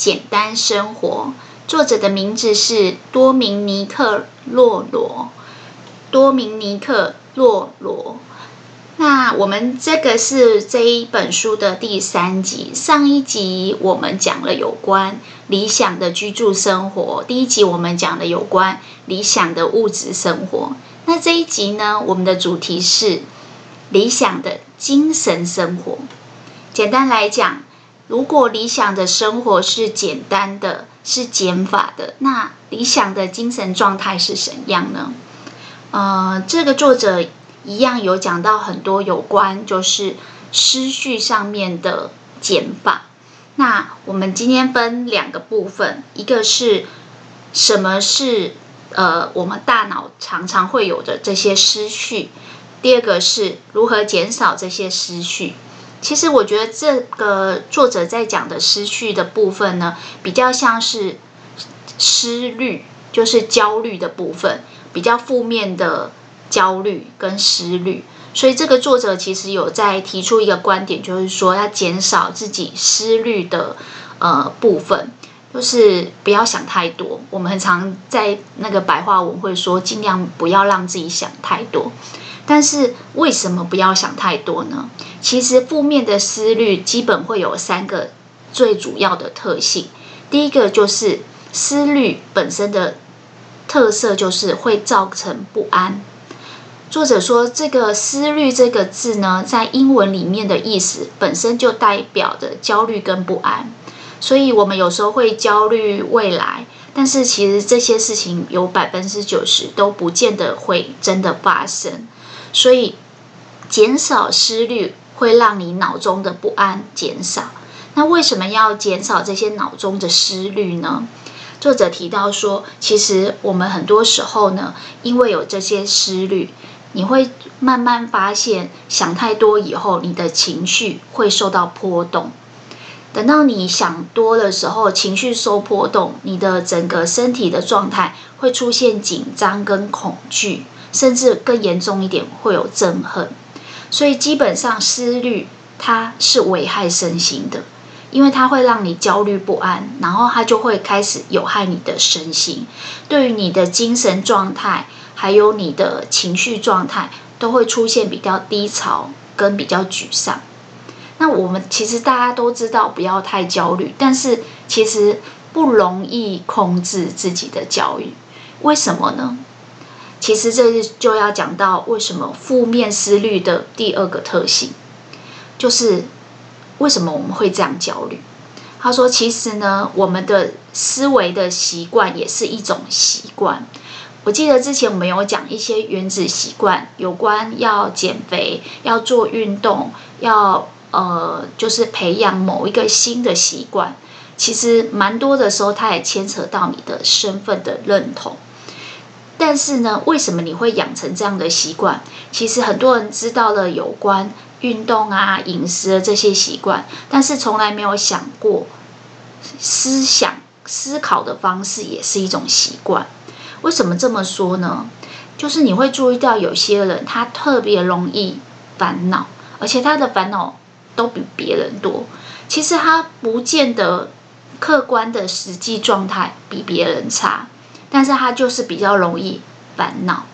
简单生活，作者的名字是多明尼克·洛罗。多明尼克·洛罗。那我们这个是这一本书的第三集。上一集我们讲了有关理想的居住生活，第一集我们讲了有关理想的物质生活。那这一集呢，我们的主题是理想的精神生活。简单来讲。如果理想的生活是简单的，是减法的，那理想的精神状态是怎样呢？呃，这个作者一样有讲到很多有关就是思绪上面的减法。那我们今天分两个部分，一个是什么是呃我们大脑常常会有的这些思绪，第二个是如何减少这些思绪。其实我觉得这个作者在讲的失去的部分呢，比较像是思虑，就是焦虑的部分，比较负面的焦虑跟思虑。所以这个作者其实有在提出一个观点，就是说要减少自己思虑的呃部分，就是不要想太多。我们很常在那个白话文会说，尽量不要让自己想太多。但是为什么不要想太多呢？其实负面的思虑基本会有三个最主要的特性。第一个就是思虑本身的特色就是会造成不安。作者说，这个思虑这个字呢，在英文里面的意思本身就代表着焦虑跟不安。所以我们有时候会焦虑未来，但是其实这些事情有百分之九十都不见得会真的发生。所以，减少思虑会让你脑中的不安减少。那为什么要减少这些脑中的思虑呢？作者提到说，其实我们很多时候呢，因为有这些思虑，你会慢慢发现，想太多以后，你的情绪会受到波动。等到你想多的时候，情绪受波动，你的整个身体的状态会出现紧张跟恐惧。甚至更严重一点，会有憎恨。所以基本上思虑它是危害身心的，因为它会让你焦虑不安，然后它就会开始有害你的身心，对于你的精神状态还有你的情绪状态都会出现比较低潮跟比较沮丧。那我们其实大家都知道不要太焦虑，但是其实不容易控制自己的焦虑，为什么呢？其实这就要讲到为什么负面思虑的第二个特性，就是为什么我们会这样焦虑。他说：“其实呢，我们的思维的习惯也是一种习惯。我记得之前我们有讲一些原子习惯，有关要减肥、要做运动、要呃，就是培养某一个新的习惯。其实蛮多的时候，它也牵扯到你的身份的认同。”但是呢，为什么你会养成这样的习惯？其实很多人知道了有关运动啊、饮食的这些习惯，但是从来没有想过，思想思考的方式也是一种习惯。为什么这么说呢？就是你会注意到有些人他特别容易烦恼，而且他的烦恼都比别人多。其实他不见得客观的实际状态比别人差。但是他就是比较容易烦恼。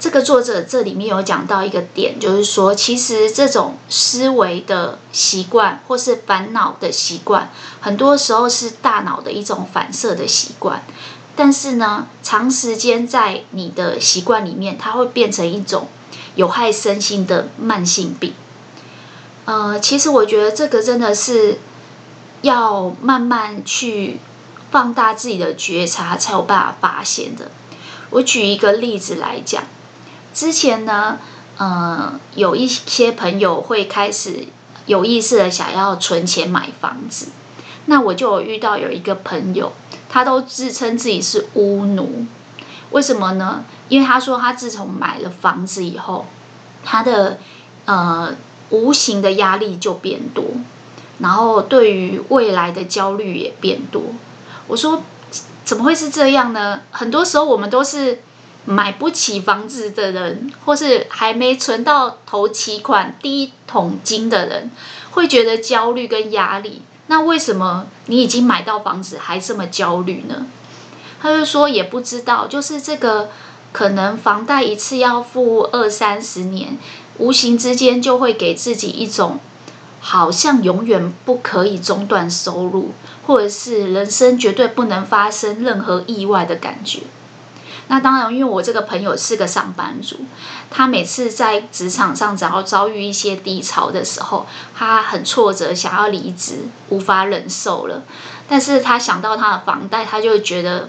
这个作者这里面有讲到一个点，就是说，其实这种思维的习惯或是烦恼的习惯，很多时候是大脑的一种反射的习惯。但是呢，长时间在你的习惯里面，它会变成一种有害身心的慢性病。呃，其实我觉得这个真的是要慢慢去。放大自己的觉察，才有办法发现的。我举一个例子来讲，之前呢，呃，有一些朋友会开始有意识的想要存钱买房子，那我就有遇到有一个朋友，他都自称自己是屋奴，为什么呢？因为他说他自从买了房子以后，他的呃无形的压力就变多，然后对于未来的焦虑也变多。我说怎么会是这样呢？很多时候我们都是买不起房子的人，或是还没存到头期款第一桶金的人，会觉得焦虑跟压力。那为什么你已经买到房子还这么焦虑呢？他就说也不知道，就是这个可能房贷一次要付二三十年，无形之间就会给自己一种好像永远不可以中断收入，或者是人生绝对不能发生任何意外的感觉。那当然，因为我这个朋友是个上班族，他每次在职场上只要遭遇一些低潮的时候，他很挫折，想要离职，无法忍受了。但是他想到他的房贷，他就觉得，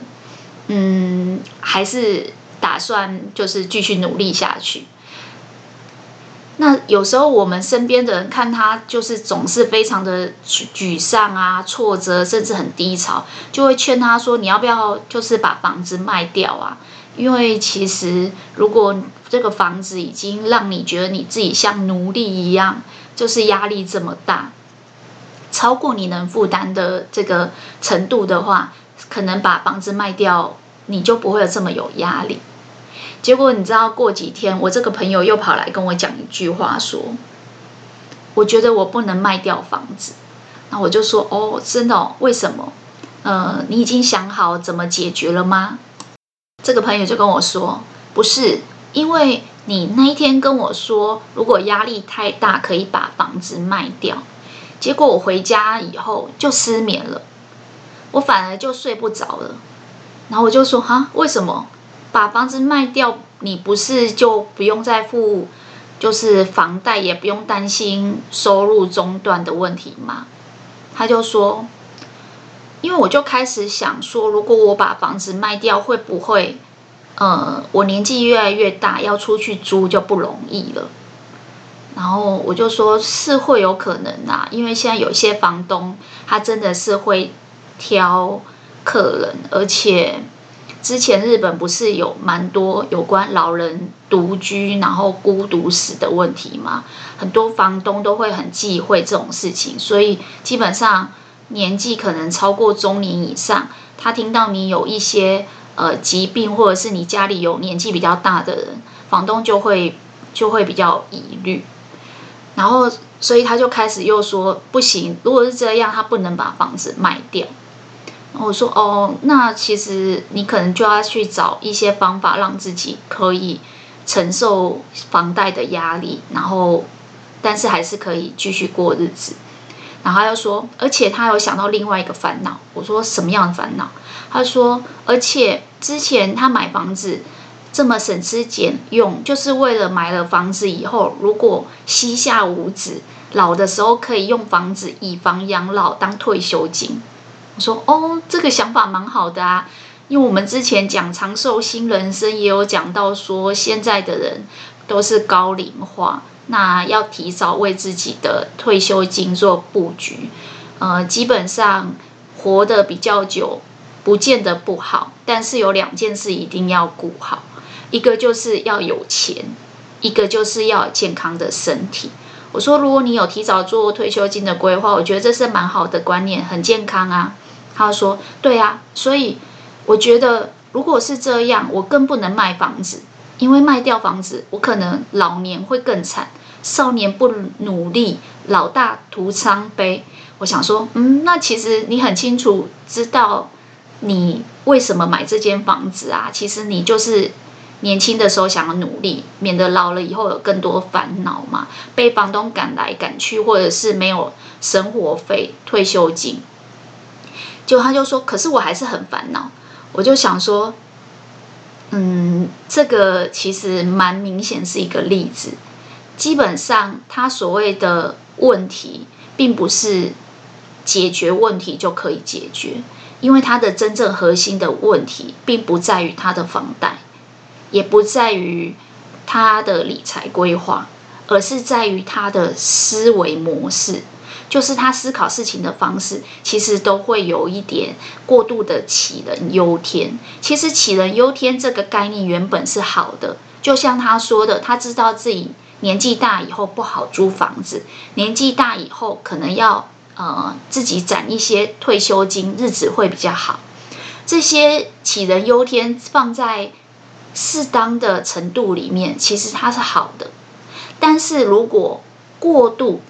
嗯，还是打算就是继续努力下去。那有时候我们身边的人看他就是总是非常的沮沮丧啊、挫折，甚至很低潮，就会劝他说：“你要不要就是把房子卖掉啊？因为其实如果这个房子已经让你觉得你自己像奴隶一样，就是压力这么大，超过你能负担的这个程度的话，可能把房子卖掉，你就不会有这么有压力。”结果你知道，过几天我这个朋友又跑来跟我讲一句话，说：“我觉得我不能卖掉房子。”那我就说：“哦，真的哦？为什么？呃，你已经想好怎么解决了吗？”这个朋友就跟我说：“不是，因为你那一天跟我说，如果压力太大，可以把房子卖掉。结果我回家以后就失眠了，我反而就睡不着了。然后我就说：‘哈，为什么？’”把房子卖掉，你不是就不用再付，就是房贷，也不用担心收入中断的问题吗？他就说，因为我就开始想说，如果我把房子卖掉，会不会，呃，我年纪越来越大，要出去租就不容易了。然后我就说，是会有可能啊，因为现在有些房东他真的是会挑客人，而且。之前日本不是有蛮多有关老人独居然后孤独死的问题吗？很多房东都会很忌讳这种事情，所以基本上年纪可能超过中年以上，他听到你有一些呃疾病，或者是你家里有年纪比较大的人，房东就会就会比较疑虑，然后所以他就开始又说不行，如果是这样，他不能把房子卖掉。我说哦，那其实你可能就要去找一些方法，让自己可以承受房贷的压力，然后但是还是可以继续过日子。然后他又说，而且他有想到另外一个烦恼。我说什么样的烦恼？他说，而且之前他买房子这么省吃俭用，就是为了买了房子以后，如果膝下无子，老的时候可以用房子以房养老当退休金。说哦，这个想法蛮好的啊，因为我们之前讲长寿新人生也有讲到说，现在的人都是高龄化，那要提早为自己的退休金做布局。呃，基本上活得比较久，不见得不好，但是有两件事一定要顾好，一个就是要有钱，一个就是要有健康的身体。我说，如果你有提早做退休金的规划，我觉得这是蛮好的观念，很健康啊。他说：“对啊，所以我觉得，如果是这样，我更不能卖房子，因为卖掉房子，我可能老年会更惨。少年不努力，老大徒伤悲。我想说，嗯，那其实你很清楚知道你为什么买这间房子啊？其实你就是年轻的时候想要努力，免得老了以后有更多烦恼嘛，被房东赶来赶去，或者是没有生活费、退休金。”就他就说，可是我还是很烦恼。我就想说，嗯，这个其实蛮明显是一个例子。基本上，他所谓的问题，并不是解决问题就可以解决，因为他的真正核心的问题，并不在于他的房贷，也不在于他的理财规划，而是在于他的思维模式。就是他思考事情的方式，其实都会有一点过度的杞人忧天。其实杞人忧天这个概念原本是好的，就像他说的，他知道自己年纪大以后不好租房子，年纪大以后可能要呃自己攒一些退休金，日子会比较好。这些杞人忧天放在适当的程度里面，其实它是好的。但是如果过度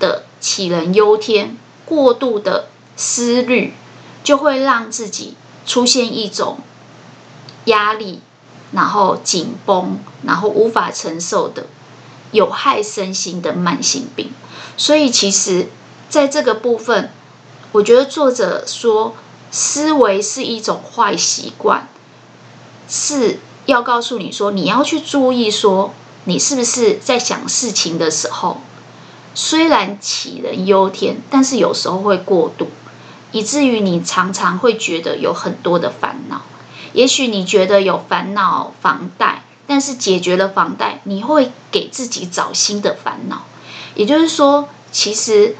的杞人忧天，过度的思虑，就会让自己出现一种压力，然后紧绷，然后无法承受的有害身心的慢性病。所以，其实在这个部分，我觉得作者说。思维是一种坏习惯，是要告诉你说，你要去注意说，你是不是在想事情的时候，虽然杞人忧天，但是有时候会过度，以至于你常常会觉得有很多的烦恼。也许你觉得有烦恼房贷，但是解决了房贷，你会给自己找新的烦恼。也就是说，其实。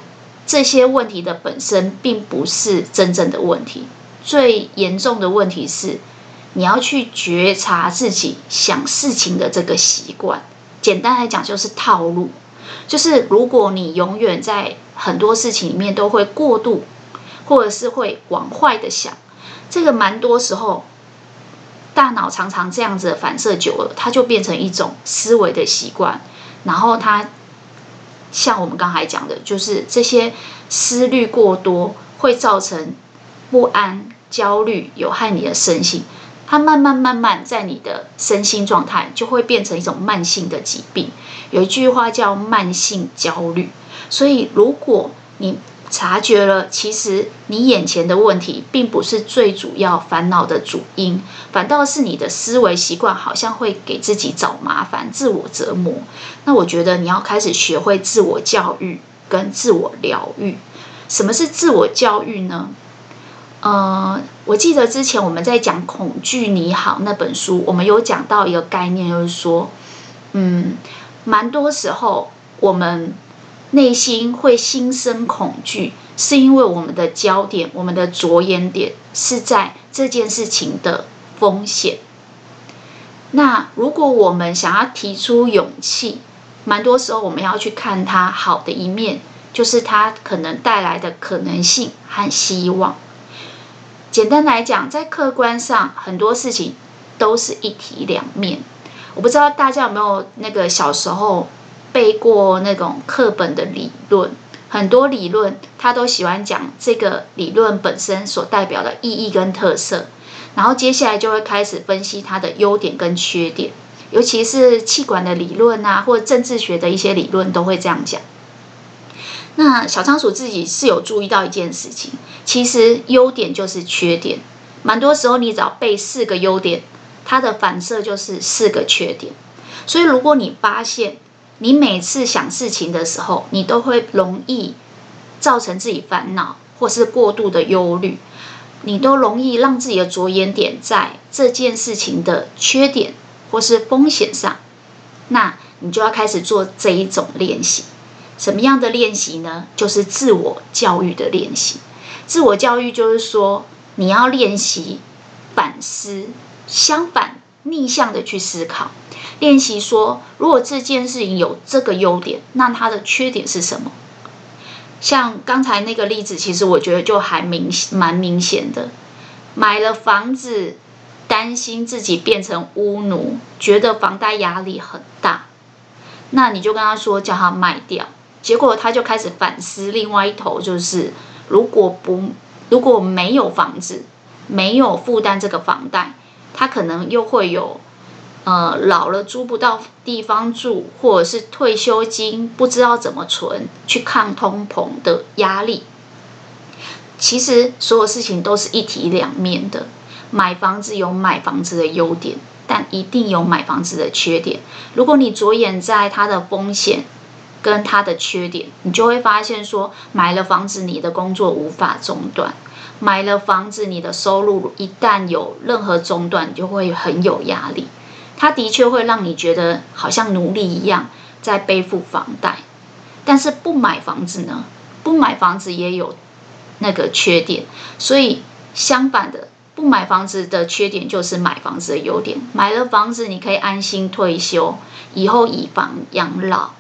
这些问题的本身并不是真正的问题，最严重的问题是你要去觉察自己想事情的这个习惯。简单来讲，就是套路。就是如果你永远在很多事情里面都会过度，或者是会往坏的想，这个蛮多时候大脑常常这样子反射久了，它就变成一种思维的习惯，然后它。像我们刚才讲的，就是这些思虑过多会造成不安、焦虑，有害你的身心。它慢慢慢慢在你的身心状态就会变成一种慢性的疾病。有一句话叫慢性焦虑，所以如果你察觉了，其实你眼前的问题并不是最主要烦恼的主因，反倒是你的思维习惯好像会给自己找麻烦、自我折磨。那我觉得你要开始学会自我教育跟自我疗愈。什么是自我教育呢？呃，我记得之前我们在讲《恐惧你好》那本书，我们有讲到一个概念，就是说，嗯，蛮多时候我们。内心会心生恐惧，是因为我们的焦点、我们的着眼点是在这件事情的风险。那如果我们想要提出勇气，蛮多时候我们要去看它好的一面，就是它可能带来的可能性和希望。简单来讲，在客观上，很多事情都是一体两面。我不知道大家有没有那个小时候。背过那种课本的理论，很多理论他都喜欢讲这个理论本身所代表的意义跟特色，然后接下来就会开始分析它的优点跟缺点，尤其是气管的理论啊，或政治学的一些理论都会这样讲。那小仓鼠自己是有注意到一件事情，其实优点就是缺点，蛮多时候你只要背四个优点，它的反射就是四个缺点，所以如果你发现。你每次想事情的时候，你都会容易造成自己烦恼，或是过度的忧虑，你都容易让自己的着眼点在这件事情的缺点或是风险上。那你就要开始做这一种练习。什么样的练习呢？就是自我教育的练习。自我教育就是说，你要练习反思，相反。逆向的去思考，练习说，如果这件事情有这个优点，那它的缺点是什么？像刚才那个例子，其实我觉得就还明蛮明显的。买了房子，担心自己变成屋奴，觉得房贷压力很大，那你就跟他说叫他卖掉，结果他就开始反思。另外一头就是，如果不如果没有房子，没有负担这个房贷。他可能又会有，呃，老了租不到地方住，或者是退休金不知道怎么存，去抗通膨的压力。其实所有事情都是一体两面的。买房子有买房子的优点，但一定有买房子的缺点。如果你着眼在它的风险跟它的缺点，你就会发现说，买了房子，你的工作无法中断。买了房子，你的收入一旦有任何中断，就会很有压力。它的确会让你觉得好像奴隶一样在背负房贷。但是不买房子呢？不买房子也有那个缺点，所以相反的，不买房子的缺点就是买房子的优点。买了房子，你可以安心退休，以后以房养老。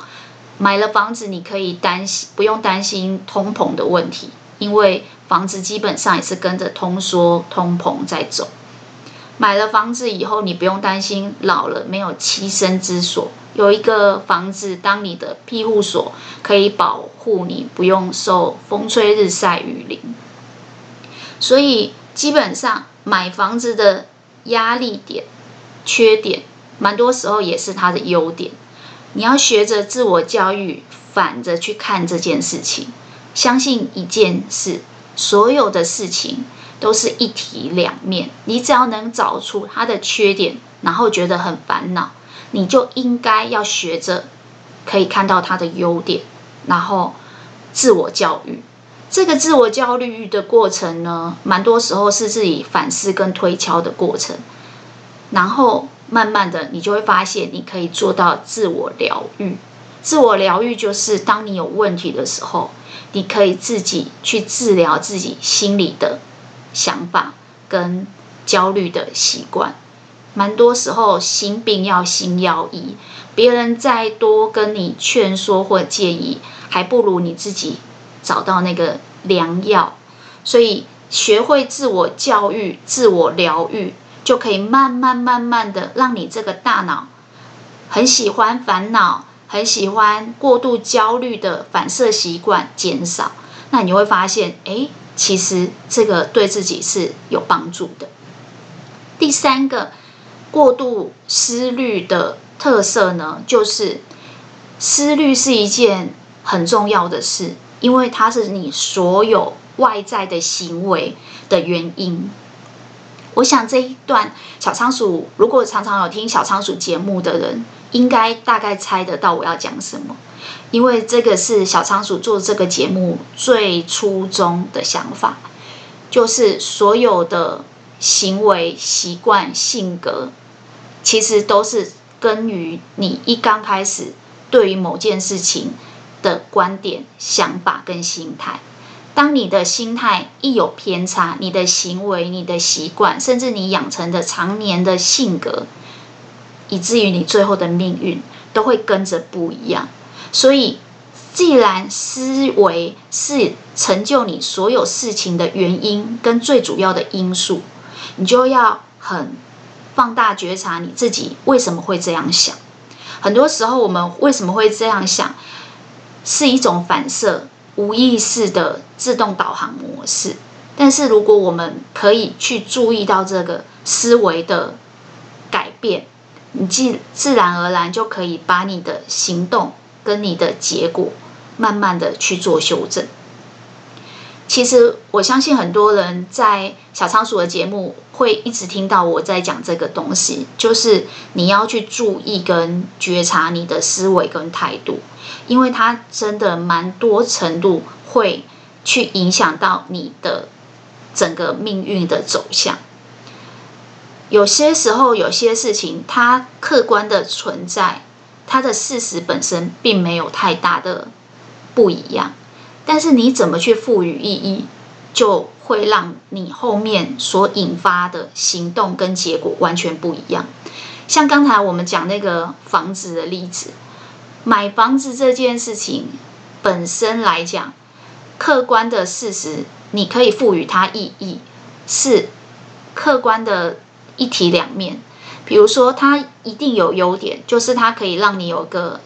买了房子，你可以担心不用担心通膨的问题，因为房子基本上也是跟着通缩、通膨在走。买了房子以后，你不用担心老了没有栖身之所，有一个房子当你的庇护所，可以保护你不用受风吹日晒雨淋。所以基本上买房子的压力点、缺点，蛮多时候也是它的优点。你要学着自我教育，反着去看这件事情，相信一件事，所有的事情。都是一体两面，你只要能找出它的缺点，然后觉得很烦恼，你就应该要学着可以看到它的优点，然后自我教育。这个自我教育的过程呢，蛮多时候是自己反思跟推敲的过程，然后慢慢的你就会发现，你可以做到自我疗愈。自我疗愈就是当你有问题的时候，你可以自己去治疗自己心里的。想法跟焦虑的习惯，蛮多时候心病要心药医，别人再多跟你劝说或建议，还不如你自己找到那个良药。所以学会自我教育、自我疗愈，就可以慢慢慢慢的让你这个大脑很喜欢烦恼、很喜欢过度焦虑的反射习惯减少。那你会发现，哎。其实这个对自己是有帮助的。第三个过度思虑的特色呢，就是思虑是一件很重要的事，因为它是你所有外在的行为的原因。我想这一段小仓鼠，如果常常有听小仓鼠节目的人，应该大概猜得到我要讲什么。因为这个是小仓鼠做这个节目最初衷的想法，就是所有的行为、习惯、性格，其实都是根于你一刚开始对于某件事情的观点、想法跟心态。当你的心态一有偏差，你的行为、你的习惯，甚至你养成的常年的性格，以至于你最后的命运都会跟着不一样。所以，既然思维是成就你所有事情的原因跟最主要的因素，你就要很放大觉察你自己为什么会这样想。很多时候，我们为什么会这样想，是一种反射、无意识的自动导航模式。但是，如果我们可以去注意到这个思维的改变，你自自然而然就可以把你的行动。跟你的结果，慢慢的去做修正。其实我相信很多人在小仓鼠的节目会一直听到我在讲这个东西，就是你要去注意跟觉察你的思维跟态度，因为它真的蛮多程度会去影响到你的整个命运的走向。有些时候，有些事情它客观的存在。它的事实本身并没有太大的不一样，但是你怎么去赋予意义，就会让你后面所引发的行动跟结果完全不一样。像刚才我们讲那个房子的例子，买房子这件事情本身来讲，客观的事实你可以赋予它意义，是客观的一体两面。比如说，它一定有优点，就是它可以让你有个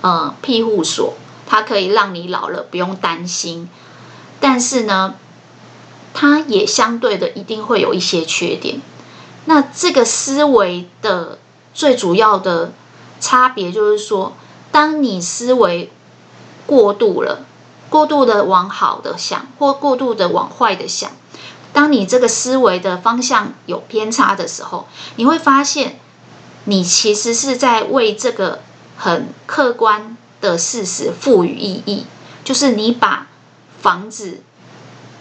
呃庇护所，它可以让你老了不用担心。但是呢，它也相对的一定会有一些缺点。那这个思维的最主要的差别就是说，当你思维过度了，过度的往好的想，或过度的往坏的想。当你这个思维的方向有偏差的时候，你会发现，你其实是在为这个很客观的事实赋予意义，就是你把房子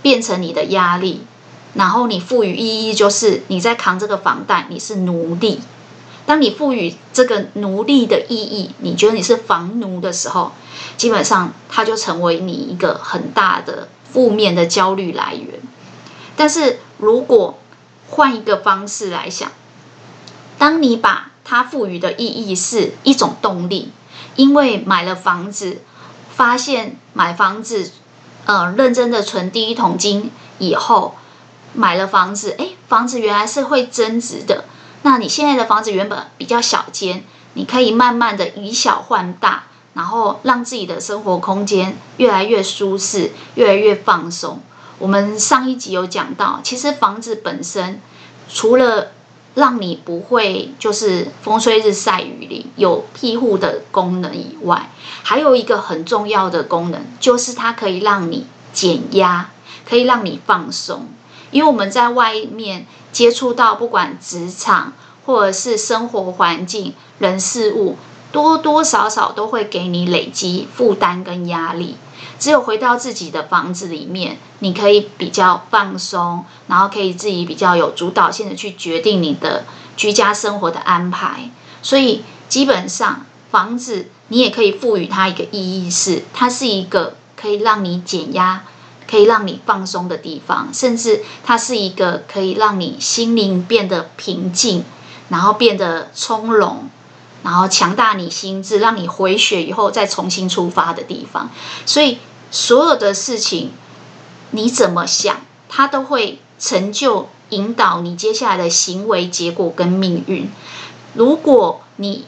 变成你的压力，然后你赋予意义，就是你在扛这个房贷，你是奴隶。当你赋予这个奴隶的意义，你觉得你是房奴的时候，基本上它就成为你一个很大的负面的焦虑来源。但是如果换一个方式来想，当你把它赋予的意义是一种动力，因为买了房子，发现买房子，呃，认真的存第一桶金以后，买了房子，诶，房子原来是会增值的。那你现在的房子原本比较小间，你可以慢慢的以小换大，然后让自己的生活空间越来越舒适，越来越放松。我们上一集有讲到，其实房子本身除了让你不会就是风吹日晒雨淋有庇护的功能以外，还有一个很重要的功能，就是它可以让你减压，可以让你放松。因为我们在外面接触到不管职场或者是生活环境、人事物，多多少少都会给你累积负担跟压力。只有回到自己的房子里面，你可以比较放松，然后可以自己比较有主导性的去决定你的居家生活的安排。所以基本上，房子你也可以赋予它一个意义，是它是一个可以让你减压、可以让你放松的地方，甚至它是一个可以让你心灵变得平静，然后变得从容。然后强大你心智，让你回血以后再重新出发的地方。所以所有的事情，你怎么想，它都会成就引导你接下来的行为结果跟命运。如果你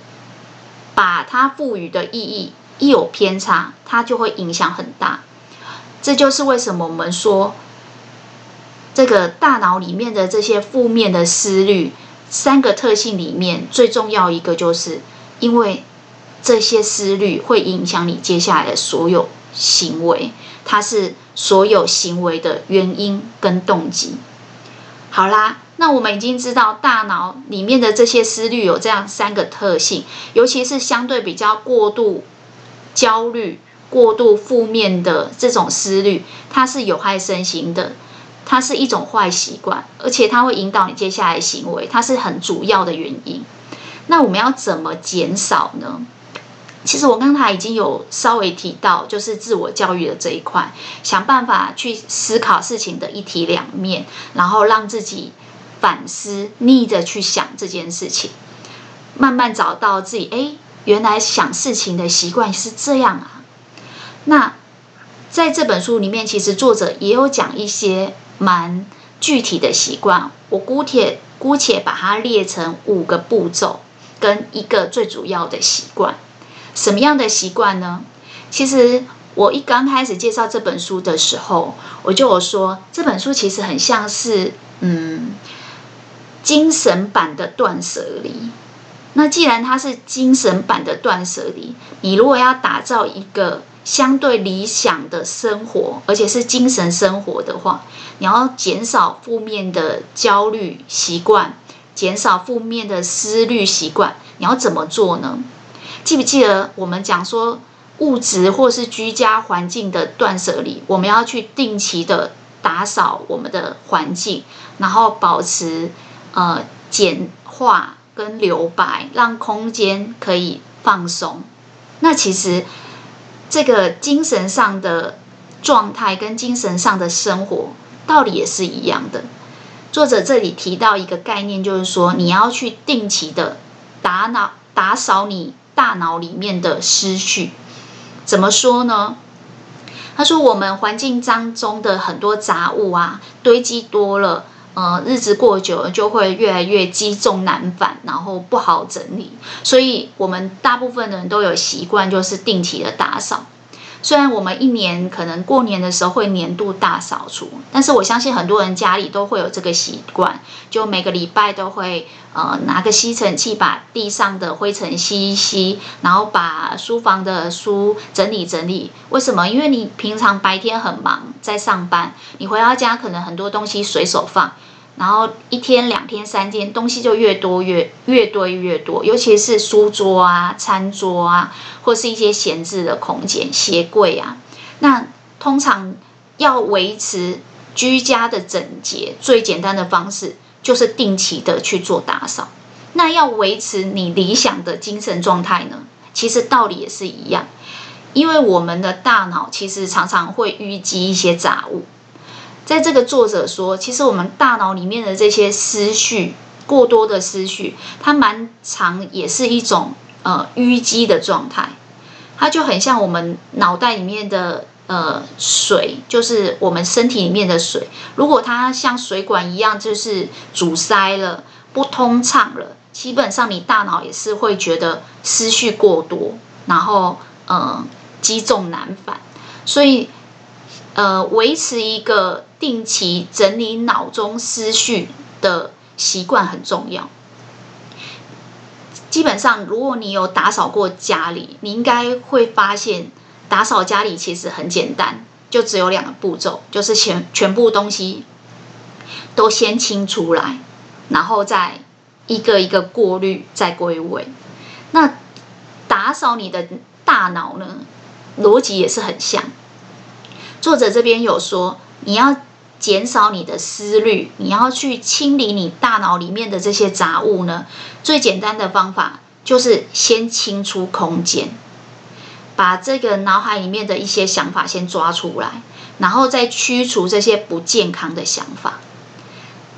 把它赋予的意义一有偏差，它就会影响很大。这就是为什么我们说，这个大脑里面的这些负面的思虑。三个特性里面最重要一个，就是因为这些思虑会影响你接下来的所有行为，它是所有行为的原因跟动机。好啦，那我们已经知道大脑里面的这些思虑有这样三个特性，尤其是相对比较过度焦虑、过度负面的这种思虑，它是有害身心的。它是一种坏习惯，而且它会引导你接下来行为，它是很主要的原因。那我们要怎么减少呢？其实我刚才已经有稍微提到，就是自我教育的这一块，想办法去思考事情的一体两面，然后让自己反思，逆着去想这件事情，慢慢找到自己，哎，原来想事情的习惯是这样啊。那在这本书里面，其实作者也有讲一些。蛮具体的习惯，我姑且姑且把它列成五个步骤，跟一个最主要的习惯。什么样的习惯呢？其实我一刚开始介绍这本书的时候，我就有说，这本书其实很像是嗯精神版的断舍离。那既然它是精神版的断舍离，你如果要打造一个相对理想的生活，而且是精神生活的话，你要减少负面的焦虑习惯，减少负面的思虑习惯。你要怎么做呢？记不记得我们讲说物质或是居家环境的断舍离？我们要去定期的打扫我们的环境，然后保持呃简化跟留白，让空间可以放松。那其实。这个精神上的状态跟精神上的生活道理也是一样的。作者这里提到一个概念，就是说你要去定期的打脑打扫你大脑里面的思绪。怎么说呢？他说我们环境当中的很多杂物啊堆积多了。呃，日子过久了就会越来越积重难返，然后不好整理。所以，我们大部分的人都有习惯，就是定期的打扫。虽然我们一年可能过年的时候会年度大扫除，但是我相信很多人家里都会有这个习惯，就每个礼拜都会呃拿个吸尘器把地上的灰尘吸一吸，然后把书房的书整理整理。为什么？因为你平常白天很忙在上班，你回到家可能很多东西随手放。然后一天、两天、三天，东西就越多越越堆越多，尤其是书桌啊、餐桌啊，或是一些闲置的空间、鞋柜啊。那通常要维持居家的整洁，最简单的方式就是定期的去做打扫。那要维持你理想的精神状态呢？其实道理也是一样，因为我们的大脑其实常常会淤积一些杂物。在这个作者说，其实我们大脑里面的这些思绪，过多的思绪，它蛮常也是一种呃淤积的状态。它就很像我们脑袋里面的呃水，就是我们身体里面的水。如果它像水管一样，就是阻塞了、不通畅了。基本上，你大脑也是会觉得思绪过多，然后呃积重难返，所以呃维持一个定期整理脑中思绪的习惯很重要。基本上，如果你有打扫过家里，你应该会发现打扫家里其实很简单，就只有两个步骤，就是全全部东西都先清出来，然后再。一个一个过滤，再归位。那打扫你的大脑呢？逻辑也是很像。作者这边有说，你要减少你的思虑，你要去清理你大脑里面的这些杂物呢。最简单的方法就是先清出空间，把这个脑海里面的一些想法先抓出来，然后再驱除这些不健康的想法。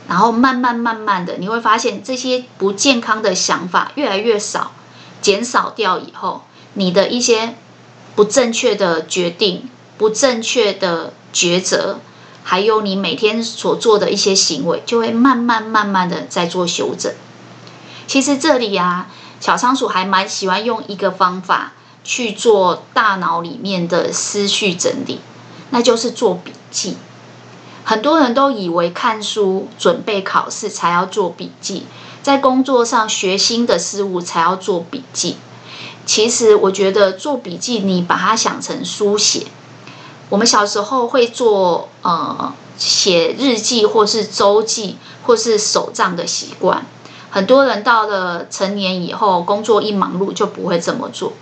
然后慢慢慢慢的，你会发现这些不健康的想法越来越少，减少掉以后，你的一些不正确的决定、不正确的抉择，还有你每天所做的一些行为，就会慢慢慢慢的在做修正。其实这里啊，小仓鼠还蛮喜欢用一个方法去做大脑里面的思绪整理，那就是做笔记。很多人都以为看书、准备考试才要做笔记，在工作上学新的事物才要做笔记。其实，我觉得做笔记，你把它想成书写。我们小时候会做呃写日记，或是周记，或是手账的习惯。很多人到了成年以后，工作一忙碌就不会这么做。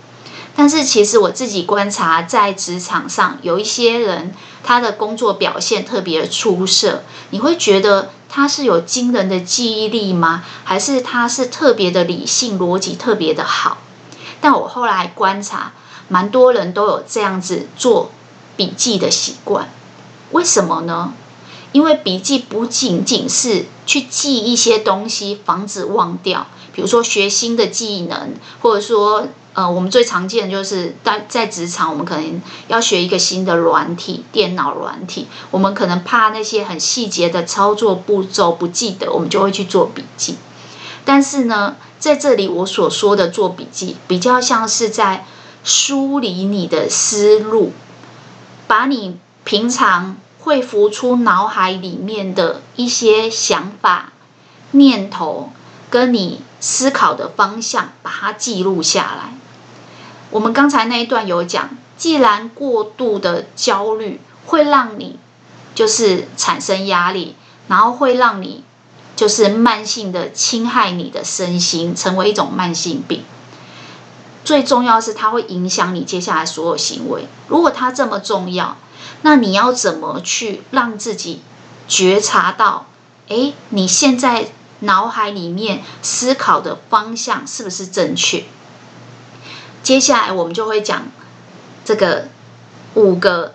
但是，其实我自己观察，在职场上有一些人，他的工作表现特别出色。你会觉得他是有惊人的记忆力吗？还是他是特别的理性逻辑特别的好？但我后来观察，蛮多人都有这样子做笔记的习惯。为什么呢？因为笔记不仅仅是去记一些东西，防止忘掉。比如说学新的技能，或者说。呃，我们最常见的就是在在职场，我们可能要学一个新的软体，电脑软体，我们可能怕那些很细节的操作步骤不记得，我们就会去做笔记。但是呢，在这里我所说的做笔记，比较像是在梳理你的思路，把你平常会浮出脑海里面的一些想法、念头，跟你思考的方向，把它记录下来。我们刚才那一段有讲，既然过度的焦虑会让你就是产生压力，然后会让你就是慢性的侵害你的身心，成为一种慢性病。最重要是它会影响你接下来所有行为。如果它这么重要，那你要怎么去让自己觉察到？诶，你现在脑海里面思考的方向是不是正确？接下来我们就会讲这个五个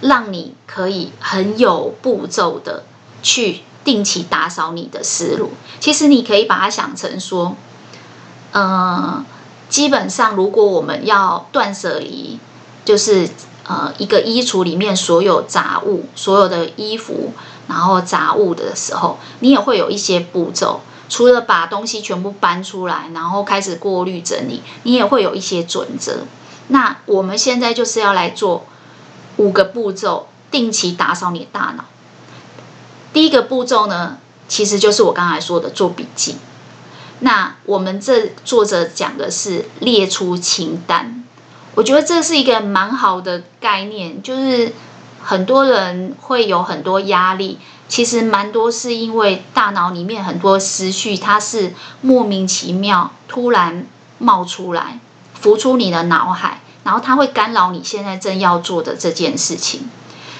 让你可以很有步骤的去定期打扫你的思路。其实你可以把它想成说，呃，基本上如果我们要断舍离，就是呃一个衣橱里面所有杂物、所有的衣服，然后杂物的时候，你也会有一些步骤。除了把东西全部搬出来，然后开始过滤整理，你也会有一些准则。那我们现在就是要来做五个步骤，定期打扫你的大脑。第一个步骤呢，其实就是我刚才说的做笔记。那我们这作者讲的是列出清单，我觉得这是一个蛮好的概念，就是很多人会有很多压力。其实蛮多是因为大脑里面很多思绪，它是莫名其妙突然冒出来，浮出你的脑海，然后它会干扰你现在正要做的这件事情。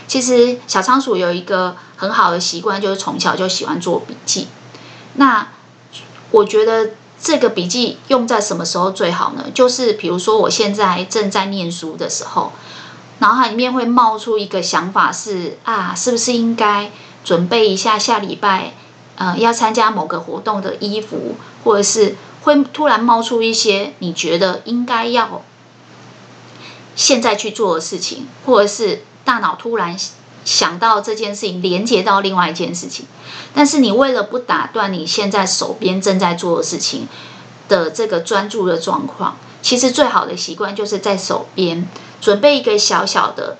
其实小仓鼠有一个很好的习惯，就是从小就喜欢做笔记。那我觉得这个笔记用在什么时候最好呢？就是比如说我现在正在念书的时候，脑海里面会冒出一个想法是啊，是不是应该准备一下下礼拜呃要参加某个活动的衣服，或者是会突然冒出一些你觉得应该要现在去做的事情，或者是大脑突然。想到这件事情，连接到另外一件事情，但是你为了不打断你现在手边正在做的事情的这个专注的状况，其实最好的习惯就是在手边准备一个小小的，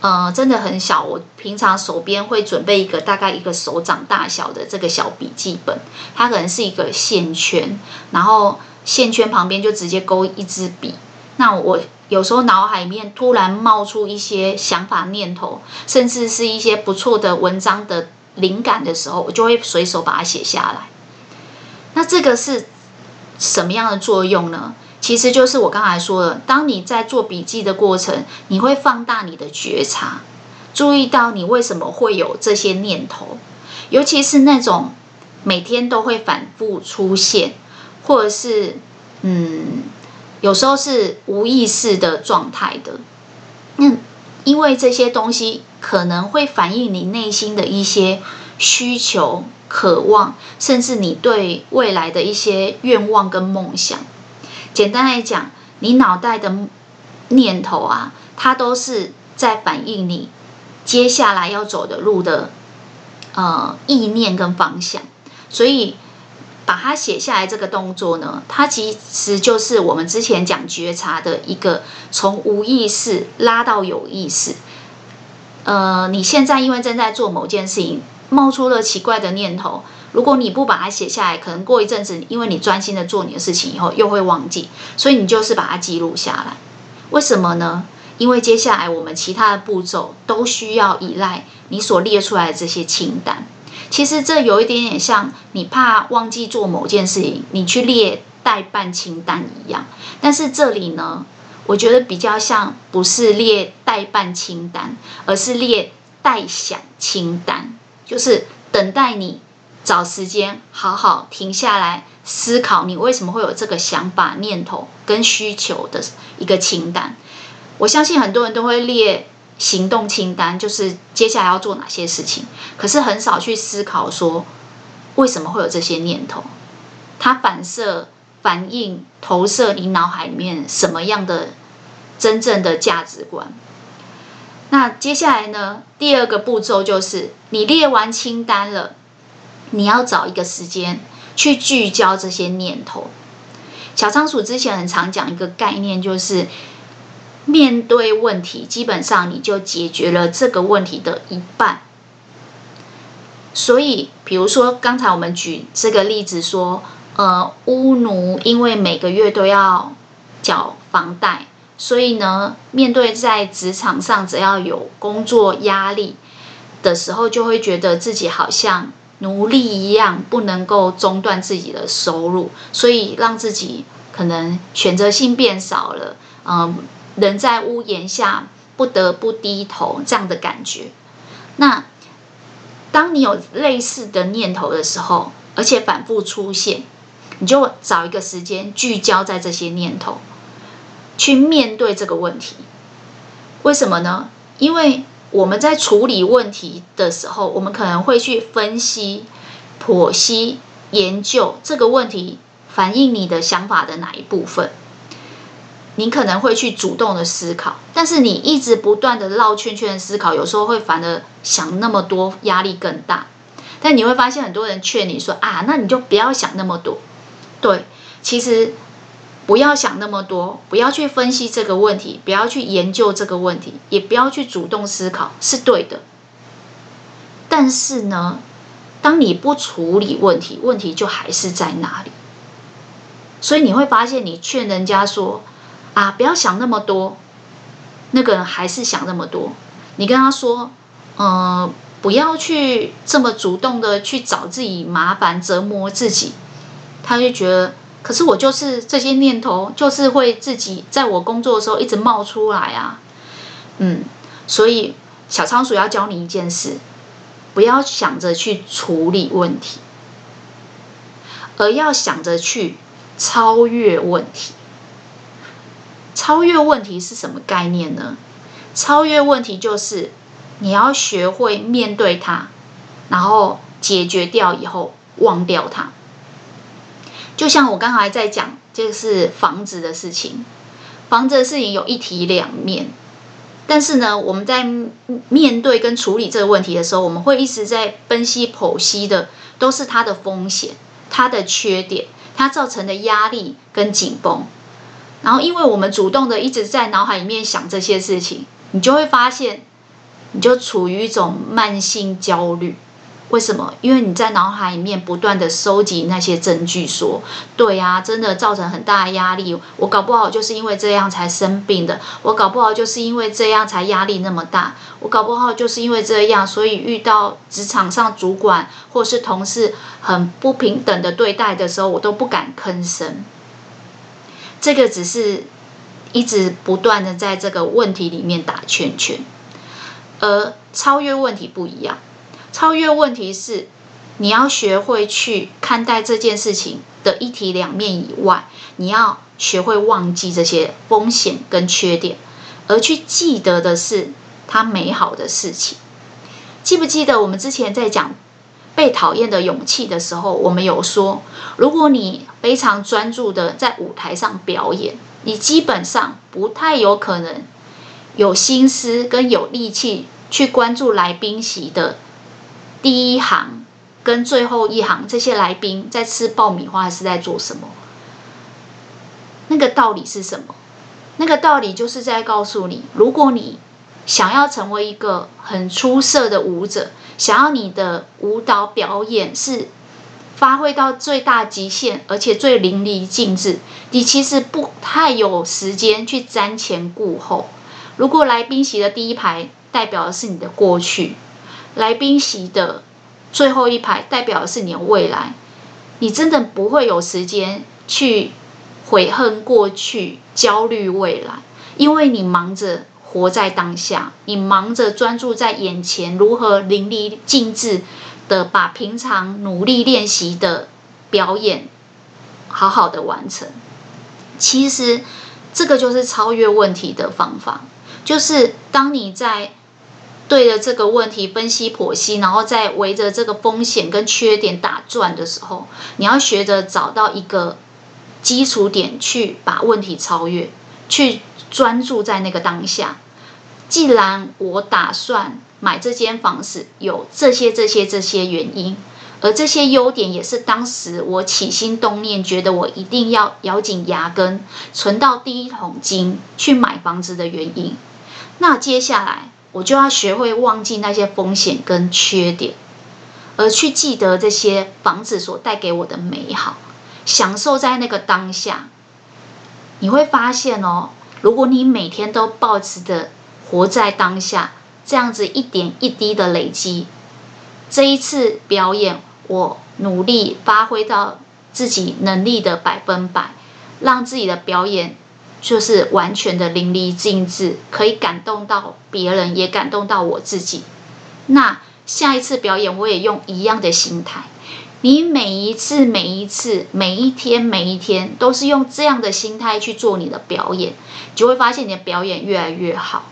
呃，真的很小。我平常手边会准备一个大概一个手掌大小的这个小笔记本，它可能是一个线圈，然后线圈旁边就直接勾一支笔。那我。有时候脑海里面突然冒出一些想法念头，甚至是一些不错的文章的灵感的时候，我就会随手把它写下来。那这个是什么样的作用呢？其实就是我刚才说的，当你在做笔记的过程，你会放大你的觉察，注意到你为什么会有这些念头，尤其是那种每天都会反复出现，或者是嗯。有时候是无意识的状态的，嗯，因为这些东西可能会反映你内心的一些需求、渴望，甚至你对未来的一些愿望跟梦想。简单来讲，你脑袋的念头啊，它都是在反映你接下来要走的路的呃意念跟方向，所以。把它写下来这个动作呢，它其实就是我们之前讲觉察的一个从无意识拉到有意识。呃，你现在因为正在做某件事情，冒出了奇怪的念头，如果你不把它写下来，可能过一阵子，因为你专心的做你的事情以后，又会忘记。所以你就是把它记录下来。为什么呢？因为接下来我们其他的步骤都需要依赖你所列出来的这些清单。其实这有一点点像你怕忘记做某件事情，你去列待办清单一样。但是这里呢，我觉得比较像不是列待办清单，而是列待想清单，就是等待你找时间好好停下来思考，你为什么会有这个想法、念头跟需求的一个清单。我相信很多人都会列。行动清单就是接下来要做哪些事情，可是很少去思考说为什么会有这些念头，它反射、反映、投射你脑海里面什么样的真正的价值观。那接下来呢，第二个步骤就是你列完清单了，你要找一个时间去聚焦这些念头。小仓鼠之前很常讲一个概念，就是。面对问题，基本上你就解决了这个问题的一半。所以，比如说刚才我们举这个例子说，呃，屋奴因为每个月都要缴房贷，所以呢，面对在职场上只要有工作压力的时候，就会觉得自己好像奴隶一样，不能够中断自己的收入，所以让自己可能选择性变少了，嗯、人在屋檐下，不得不低头，这样的感觉。那当你有类似的念头的时候，而且反复出现，你就找一个时间聚焦在这些念头，去面对这个问题。为什么呢？因为我们在处理问题的时候，我们可能会去分析、剖析、研究这个问题反映你的想法的哪一部分。你可能会去主动的思考，但是你一直不断的绕圈圈的思考，有时候会反而想那么多，压力更大。但你会发现很多人劝你说啊，那你就不要想那么多。对，其实不要想那么多，不要去分析这个问题，不要去研究这个问题，也不要去主动思考，是对的。但是呢，当你不处理问题，问题就还是在那里。所以你会发现，你劝人家说。啊，不要想那么多。那个人还是想那么多。你跟他说，嗯、不要去这么主动的去找自己麻烦、折磨自己。他就觉得，可是我就是这些念头，就是会自己在我工作的时候一直冒出来啊。嗯，所以小仓鼠要教你一件事，不要想着去处理问题，而要想着去超越问题。超越问题是什么概念呢？超越问题就是你要学会面对它，然后解决掉以后忘掉它。就像我刚才在讲，就是房子的事情，房子的事情有一体两面。但是呢，我们在面对跟处理这个问题的时候，我们会一直在分析剖析的，都是它的风险、它的缺点、它造成的压力跟紧绷。然后，因为我们主动的一直在脑海里面想这些事情，你就会发现，你就处于一种慢性焦虑。为什么？因为你在脑海里面不断的收集那些证据，说，对呀，真的造成很大的压力。我搞不好就是因为这样才生病的，我搞不好就是因为这样才压力那么大，我搞不好就是因为这样，所以遇到职场上主管或是同事很不平等的对待的时候，我都不敢吭声。这个只是一直不断的在这个问题里面打圈圈，而超越问题不一样。超越问题是，你要学会去看待这件事情的一体两面以外，你要学会忘记这些风险跟缺点，而去记得的是它美好的事情。记不记得我们之前在讲被讨厌的勇气的时候，我们有说，如果你非常专注的在舞台上表演，你基本上不太有可能有心思跟有力气去关注来宾席的。第一行跟最后一行，这些来宾在吃爆米花还是在做什么？那个道理是什么？那个道理就是在告诉你，如果你想要成为一个很出色的舞者，想要你的舞蹈表演是发挥到最大极限，而且最淋漓尽致，你其实不太有时间去瞻前顾后。如果来宾席的第一排代表的是你的过去。来宾席的最后一排代表的是你的未来，你真的不会有时间去悔恨过去、焦虑未来，因为你忙着活在当下，你忙着专注在眼前，如何淋漓尽致的把平常努力练习的表演好好的完成。其实，这个就是超越问题的方法，就是当你在。对着这个问题分析剖析，然后再围着这个风险跟缺点打转的时候，你要学着找到一个基础点，去把问题超越，去专注在那个当下。既然我打算买这间房子，有这些这些这些原因，而这些优点也是当时我起心动念觉得我一定要咬紧牙根存到第一桶金去买房子的原因，那接下来。我就要学会忘记那些风险跟缺点，而去记得这些房子所带给我的美好，享受在那个当下。你会发现哦，如果你每天都抱持着活在当下，这样子一点一滴的累积，这一次表演我努力发挥到自己能力的百分百，让自己的表演。就是完全的淋漓尽致，可以感动到别人，也感动到我自己。那下一次表演，我也用一样的心态。你每一次、每一次、每一天、每一天，都是用这样的心态去做你的表演，就会发现你的表演越来越好。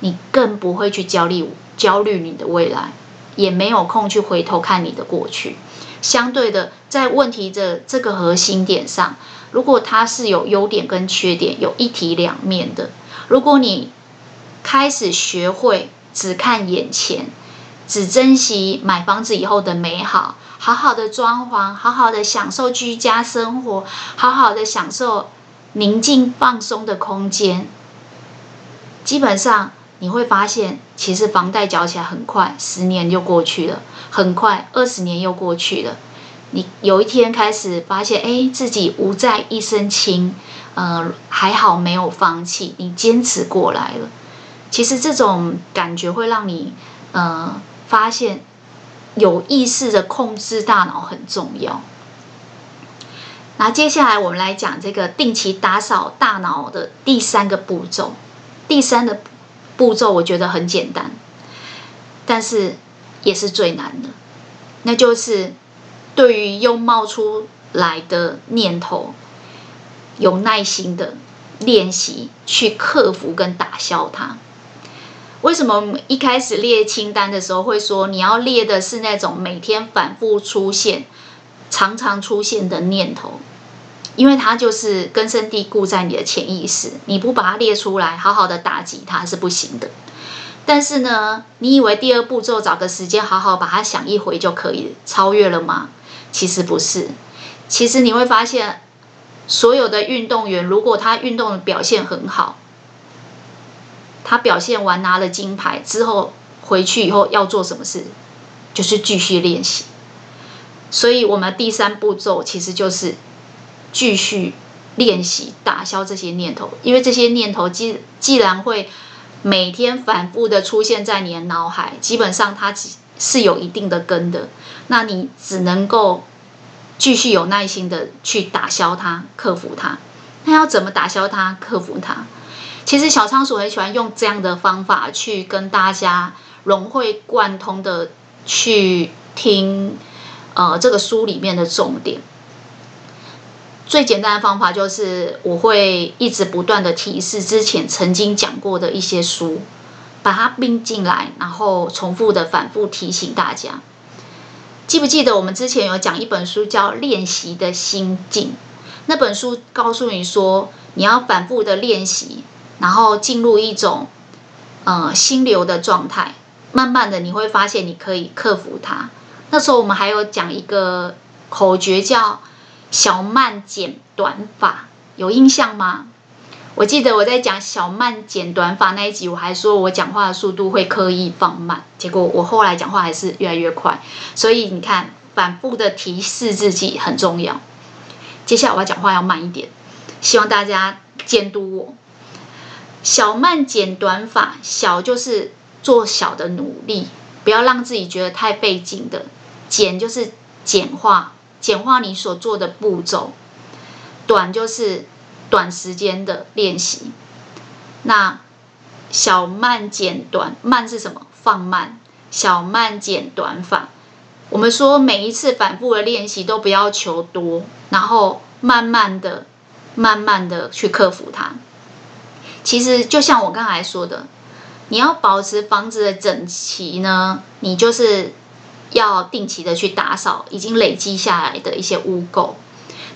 你更不会去焦虑、焦虑你的未来，也没有空去回头看你的过去。相对的，在问题的这个核心点上。如果它是有优点跟缺点，有一体两面的。如果你开始学会只看眼前，只珍惜买房子以后的美好，好好的装潢，好好的享受居家生活，好好的享受宁静放松的空间，基本上你会发现，其实房贷缴起来很快，十年就过去了，很快二十年又过去了。你有一天开始发现，哎，自己无债一身轻，呃，还好没有放弃，你坚持过来了。其实这种感觉会让你，呃，发现有意识的控制大脑很重要。那接下来我们来讲这个定期打扫大脑的第三个步骤。第三个步骤我觉得很简单，但是也是最难的，那就是。对于又冒出来的念头，有耐心的练习去克服跟打消它。为什么一开始列清单的时候会说你要列的是那种每天反复出现、常常出现的念头？因为它就是根深蒂固在你的潜意识，你不把它列出来，好好的打击它是不行的。但是呢，你以为第二步骤找个时间好好把它想一回就可以超越了吗？其实不是。其实你会发现，所有的运动员如果他运动表现很好，他表现完拿了金牌之后回去以后要做什么事？就是继续练习。所以我们第三步骤其实就是。继续练习打消这些念头，因为这些念头既既然会每天反复的出现在你的脑海，基本上它是有一定的根的。那你只能够继续有耐心的去打消它、克服它。那要怎么打消它、克服它？其实小仓鼠很喜欢用这样的方法去跟大家融会贯通的去听，呃，这个书里面的重点。最简单的方法就是，我会一直不断的提示之前曾经讲过的一些书，把它并进来，然后重复的反复提醒大家。记不记得我们之前有讲一本书叫《练习的心境》？那本书告诉你说，你要反复的练习，然后进入一种呃心流的状态，慢慢的你会发现你可以克服它。那时候我们还有讲一个口诀叫。小慢剪短法有印象吗？我记得我在讲小慢剪短法那一集，我还说我讲话的速度会刻意放慢，结果我后来讲话还是越来越快。所以你看，反复的提示自己很重要。接下来我要讲话要慢一点，希望大家监督我。小慢剪短法，小就是做小的努力，不要让自己觉得太费劲的；剪就是简化。简化你所做的步骤，短就是短时间的练习。那小慢简短，慢是什么？放慢。小慢简短法，我们说每一次反复的练习都不要求多，然后慢慢的、慢慢的去克服它。其实就像我刚才说的，你要保持房子的整齐呢，你就是。要定期的去打扫已经累积下来的一些污垢。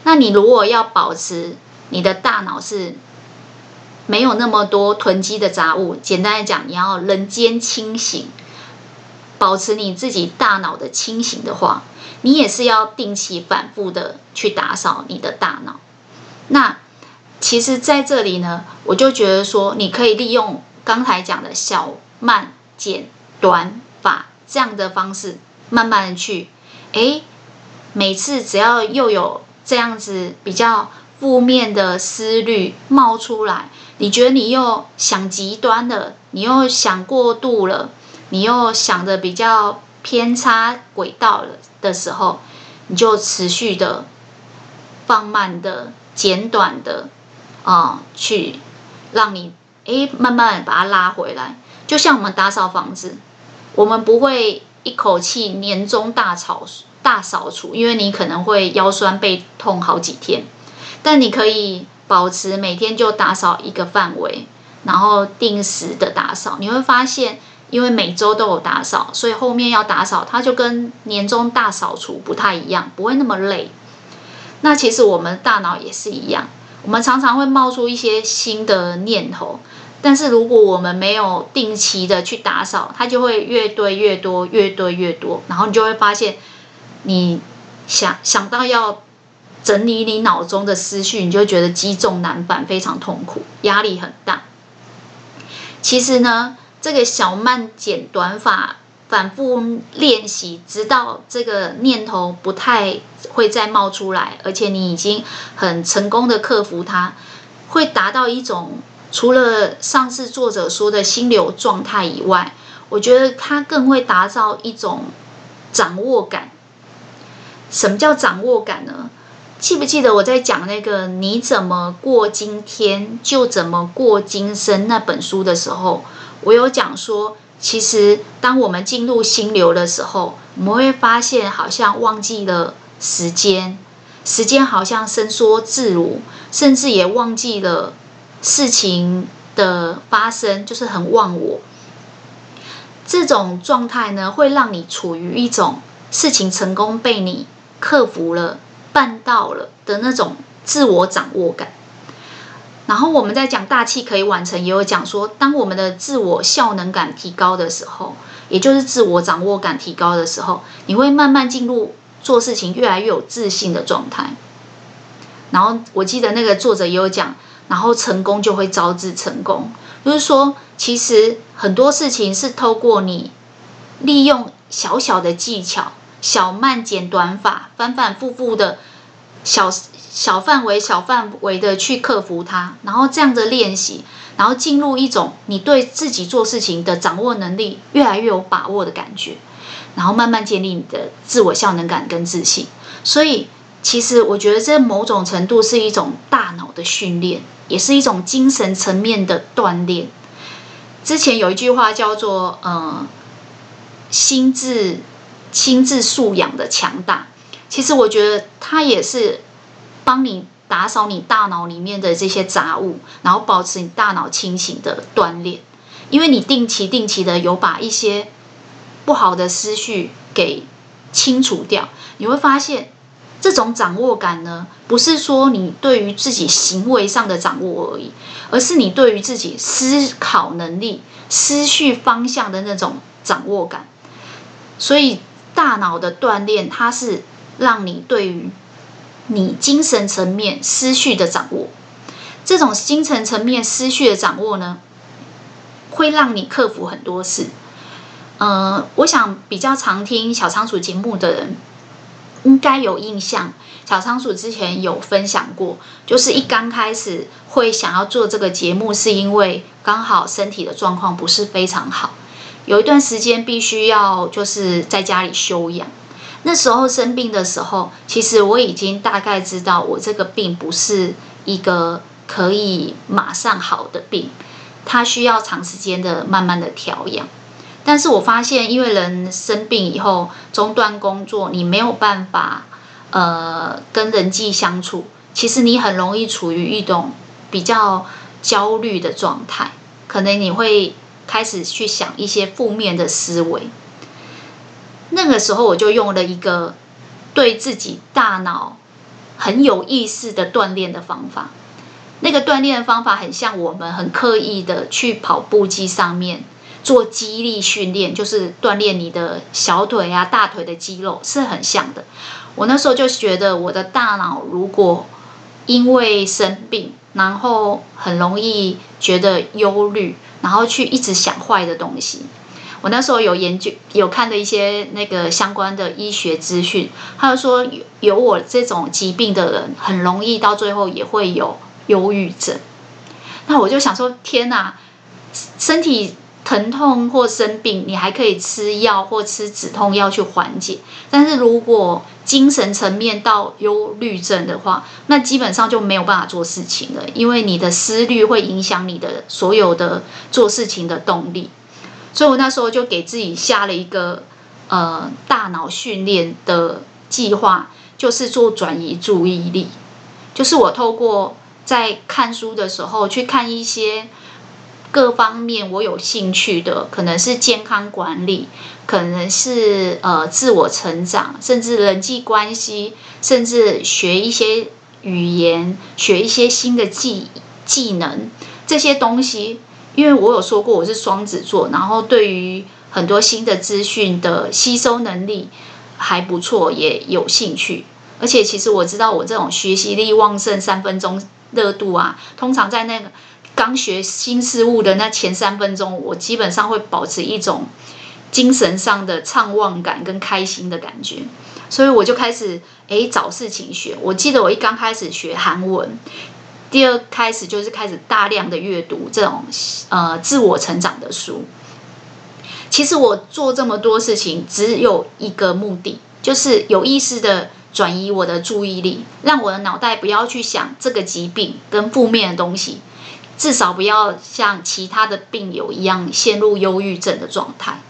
那你如果要保持你的大脑是没有那么多囤积的杂物，简单来讲，你要人间清醒，保持你自己大脑的清醒的话，你也是要定期反复的去打扫你的大脑。那其实在这里呢，我就觉得说，你可以利用刚才讲的小慢简短法这样的方式。慢慢的去，诶，每次只要又有这样子比较负面的思虑冒出来，你觉得你又想极端了，你又想过度了，你又想的比较偏差轨道了的时候，你就持续的放慢的、简短的啊、去让你诶慢慢把它拉回来。就像我们打扫房子，我们不会。一口气年终大扫大扫除，因为你可能会腰酸背痛好几天，但你可以保持每天就打扫一个范围，然后定时的打扫，你会发现，因为每周都有打扫，所以后面要打扫，它就跟年终大扫除不太一样，不会那么累。那其实我们大脑也是一样，我们常常会冒出一些新的念头。但是如果我们没有定期的去打扫，它就会越堆越多，越堆越多，然后你就会发现，你想想到要整理你脑中的思绪，你就觉得积重难返，非常痛苦，压力很大。其实呢，这个小慢剪短法反复练习，直到这个念头不太会再冒出来，而且你已经很成功的克服它，会达到一种。除了上次作者说的心流状态以外，我觉得他更会打造一种掌握感。什么叫掌握感呢？记不记得我在讲那个“你怎么过今天，就怎么过今生”那本书的时候，我有讲说，其实当我们进入心流的时候，我们会发现好像忘记了时间，时间好像伸缩自如，甚至也忘记了事情的发生，就是很忘我。这种状态呢，会让你处于一种事情成功被你克服了、办到了的那种自我掌握感。然后我们在讲大器可以晚成，也有讲说，当我们的自我效能感提高的时候，也就是自我掌握感提高的时候，你会慢慢进入做事情越来越有自信的状态。然后我记得那个作者也有讲，然后成功就会招致成功，就是说，其实很多事情是透过你利用小小的技巧、小慢剪短法，反反复复的小。小范围、小范围的去克服它，然后这样的练习，然后进入一种你对自己做事情的掌握能力越来越有把握的感觉，然后慢慢建立你的自我效能感跟自信。所以，其实我觉得这某种程度是一种大脑的训练，也是一种精神层面的锻炼。之前有一句话叫做“呃，心智、心智素养的强大”，其实我觉得它也是。帮你打扫你大脑里面的这些杂物，然后保持你大脑清醒的锻炼。因为你定期定期的有把一些不好的思绪给清除掉，你会发现这种掌握感呢，不是说你对于自己行为上的掌握而已，而是你对于自己思考能力、思绪方向的那种掌握感。所以大脑的锻炼，它是让你对于你精神层面思绪的掌握，这种精神层面思绪的掌握呢，会让你克服很多事。呃，我想比较常听小仓鼠节目的人，应该有印象。小仓鼠之前有分享过，就是一刚开始会想要做这个节目，是因为刚好身体的状况不是非常好，有一段时间必须要就是在家里休养。那时候生病的时候，其实我已经大概知道，我这个病不是一个可以马上好的病，它需要长时间的慢慢的调养。但是我发现，因为人生病以后中断工作，你没有办法呃跟人际相处，其实你很容易处于一种比较焦虑的状态，可能你会开始去想一些负面的思维。那个时候，我就用了一个对自己大脑很有意识的锻炼的方法。那个锻炼的方法很像我们很刻意的去跑步机上面做肌力训练，就是锻炼你的小腿啊、大腿的肌肉，是很像的。我那时候就觉得，我的大脑如果因为生病，然后很容易觉得忧虑，然后去一直想坏的东西。我那时候有研究，有看的一些那个相关的医学资讯，他就说有有我这种疾病的人，很容易到最后也会有忧郁症。那我就想说，天哪，身体疼痛或生病，你还可以吃药或吃止痛药去缓解，但是如果精神层面到忧郁症的话，那基本上就没有办法做事情了，因为你的思虑会影响你的所有的做事情的动力。所以我那时候就给自己下了一个呃大脑训练的计划，就是做转移注意力。就是我透过在看书的时候去看一些各方面我有兴趣的，可能是健康管理，可能是呃自我成长，甚至人际关系，甚至学一些语言，学一些新的技技能这些东西。因为我有说过我是双子座，然后对于很多新的资讯的吸收能力还不错，也有兴趣。而且其实我知道我这种学习力旺盛、三分钟热度啊，通常在那个刚学新事物的那前三分钟，我基本上会保持一种精神上的畅旺感跟开心的感觉。所以我就开始诶找事情学。我记得我一刚开始学韩文。第二开始就是开始大量的阅读这种呃自我成长的书。其实我做这么多事情只有一个目的，就是有意识的转移我的注意力，让我的脑袋不要去想这个疾病跟负面的东西，至少不要像其他的病友一样陷入忧郁症的状态。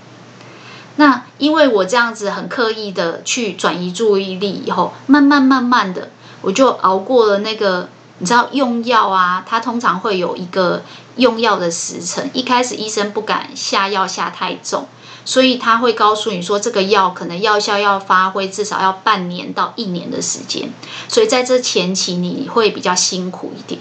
那因为我这样子很刻意的去转移注意力以后，慢慢慢慢的。我就熬过了那个。你知道用药啊，它通常会有一个用药的时程。一开始医生不敢下药下太重，所以他会告诉你说，这个药可能药效要发挥至少要半年到一年的时间。所以在这前期你会比较辛苦一点。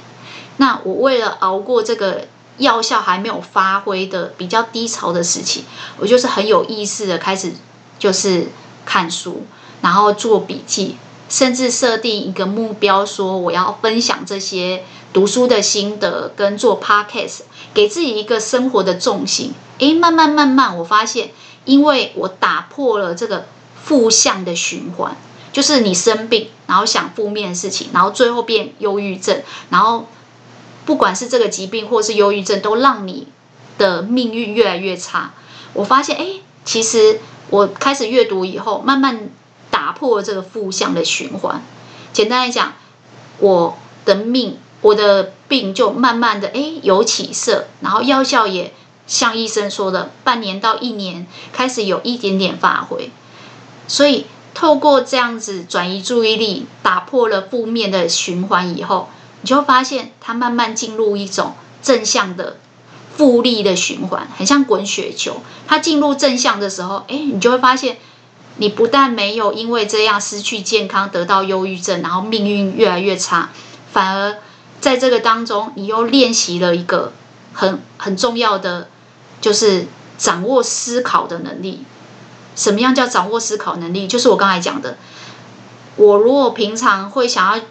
那我为了熬过这个药效还没有发挥的比较低潮的时期，我就是很有意识的开始就是看书，然后做笔记。甚至设定一个目标，说我要分享这些读书的心得，跟做 podcast，给自己一个生活的重心。诶，慢慢慢慢，我发现，因为我打破了这个负向的循环，就是你生病，然后想负面的事情，然后最后变忧郁症，然后不管是这个疾病或是忧郁症，都让你的命运越来越差。我发现，诶，其实我开始阅读以后，慢慢。打破这个负向的循环。简单来讲，我的命，我的病就慢慢的诶有起色，然后药效也像医生说的，半年到一年开始有一点点发挥。所以透过这样子转移注意力，打破了负面的循环以后，你就会发现它慢慢进入一种正向的复利的循环，很像滚雪球。它进入正向的时候，诶，你就会发现。你不但没有因为这样失去健康，得到忧郁症，然后命运越来越差，反而在这个当中，你又练习了一个很很重要的，就是掌握思考的能力。什么样叫掌握思考能力？就是我刚才讲的，我如果平常会想要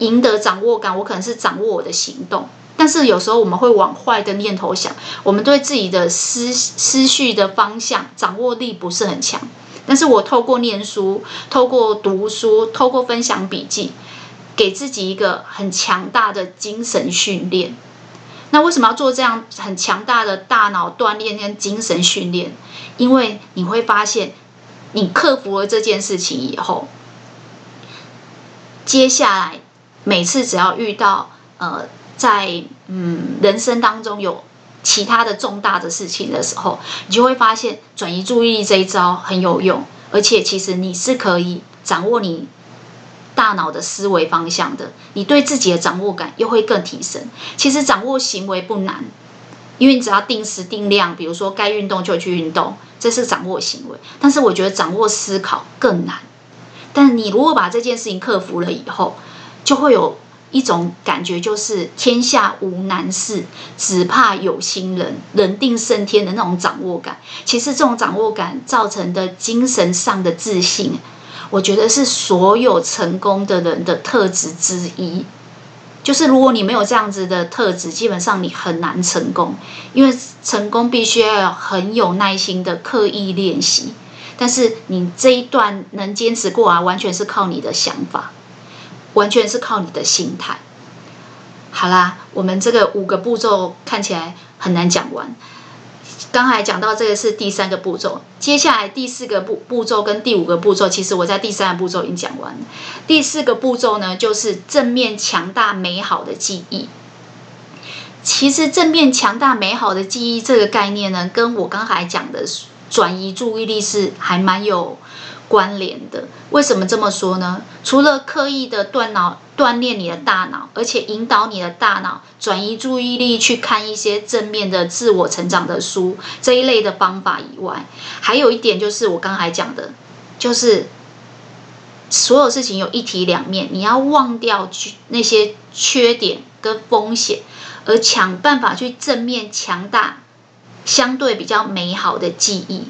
赢得掌握感，我可能是掌握我的行动，但是有时候我们会往坏的念头想，我们对自己的思思绪的方向掌握力不是很强。但是我透过念书，透过读书，透过分享笔记，给自己一个很强大的精神训练。那为什么要做这样很强大的大脑锻炼跟精神训练？因为你会发现，你克服了这件事情以后，接下来每次只要遇到呃，在嗯人生当中有。其他的重大的事情的时候，你就会发现转移注意力这一招很有用，而且其实你是可以掌握你大脑的思维方向的，你对自己的掌握感又会更提升。其实掌握行为不难，因为你只要定时定量，比如说该运动就去运动，这是掌握行为。但是我觉得掌握思考更难。但你如果把这件事情克服了以后，就会有。一种感觉就是天下无难事，只怕有心人，人定胜天的那种掌握感。其实这种掌握感造成的精神上的自信，我觉得是所有成功的人的特质之一。就是如果你没有这样子的特质，基本上你很难成功，因为成功必须要很有耐心的刻意练习。但是你这一段能坚持过来，完全是靠你的想法。完全是靠你的心态。好啦，我们这个五个步骤看起来很难讲完。刚才讲到这个是第三个步骤，接下来第四个步步骤跟第五个步骤，其实我在第三个步骤已经讲完。第四个步骤呢，就是正面强大美好的记忆。其实正面强大美好的记忆这个概念呢，跟我刚才讲的转移注意力是还蛮有。关联的，为什么这么说呢？除了刻意的锻脑锻炼你的大脑，而且引导你的大脑转移注意力去看一些正面的自我成长的书这一类的方法以外，还有一点就是我刚才讲的，就是所有事情有一体两面，你要忘掉那些缺点跟风险，而想办法去正面强大相对比较美好的记忆。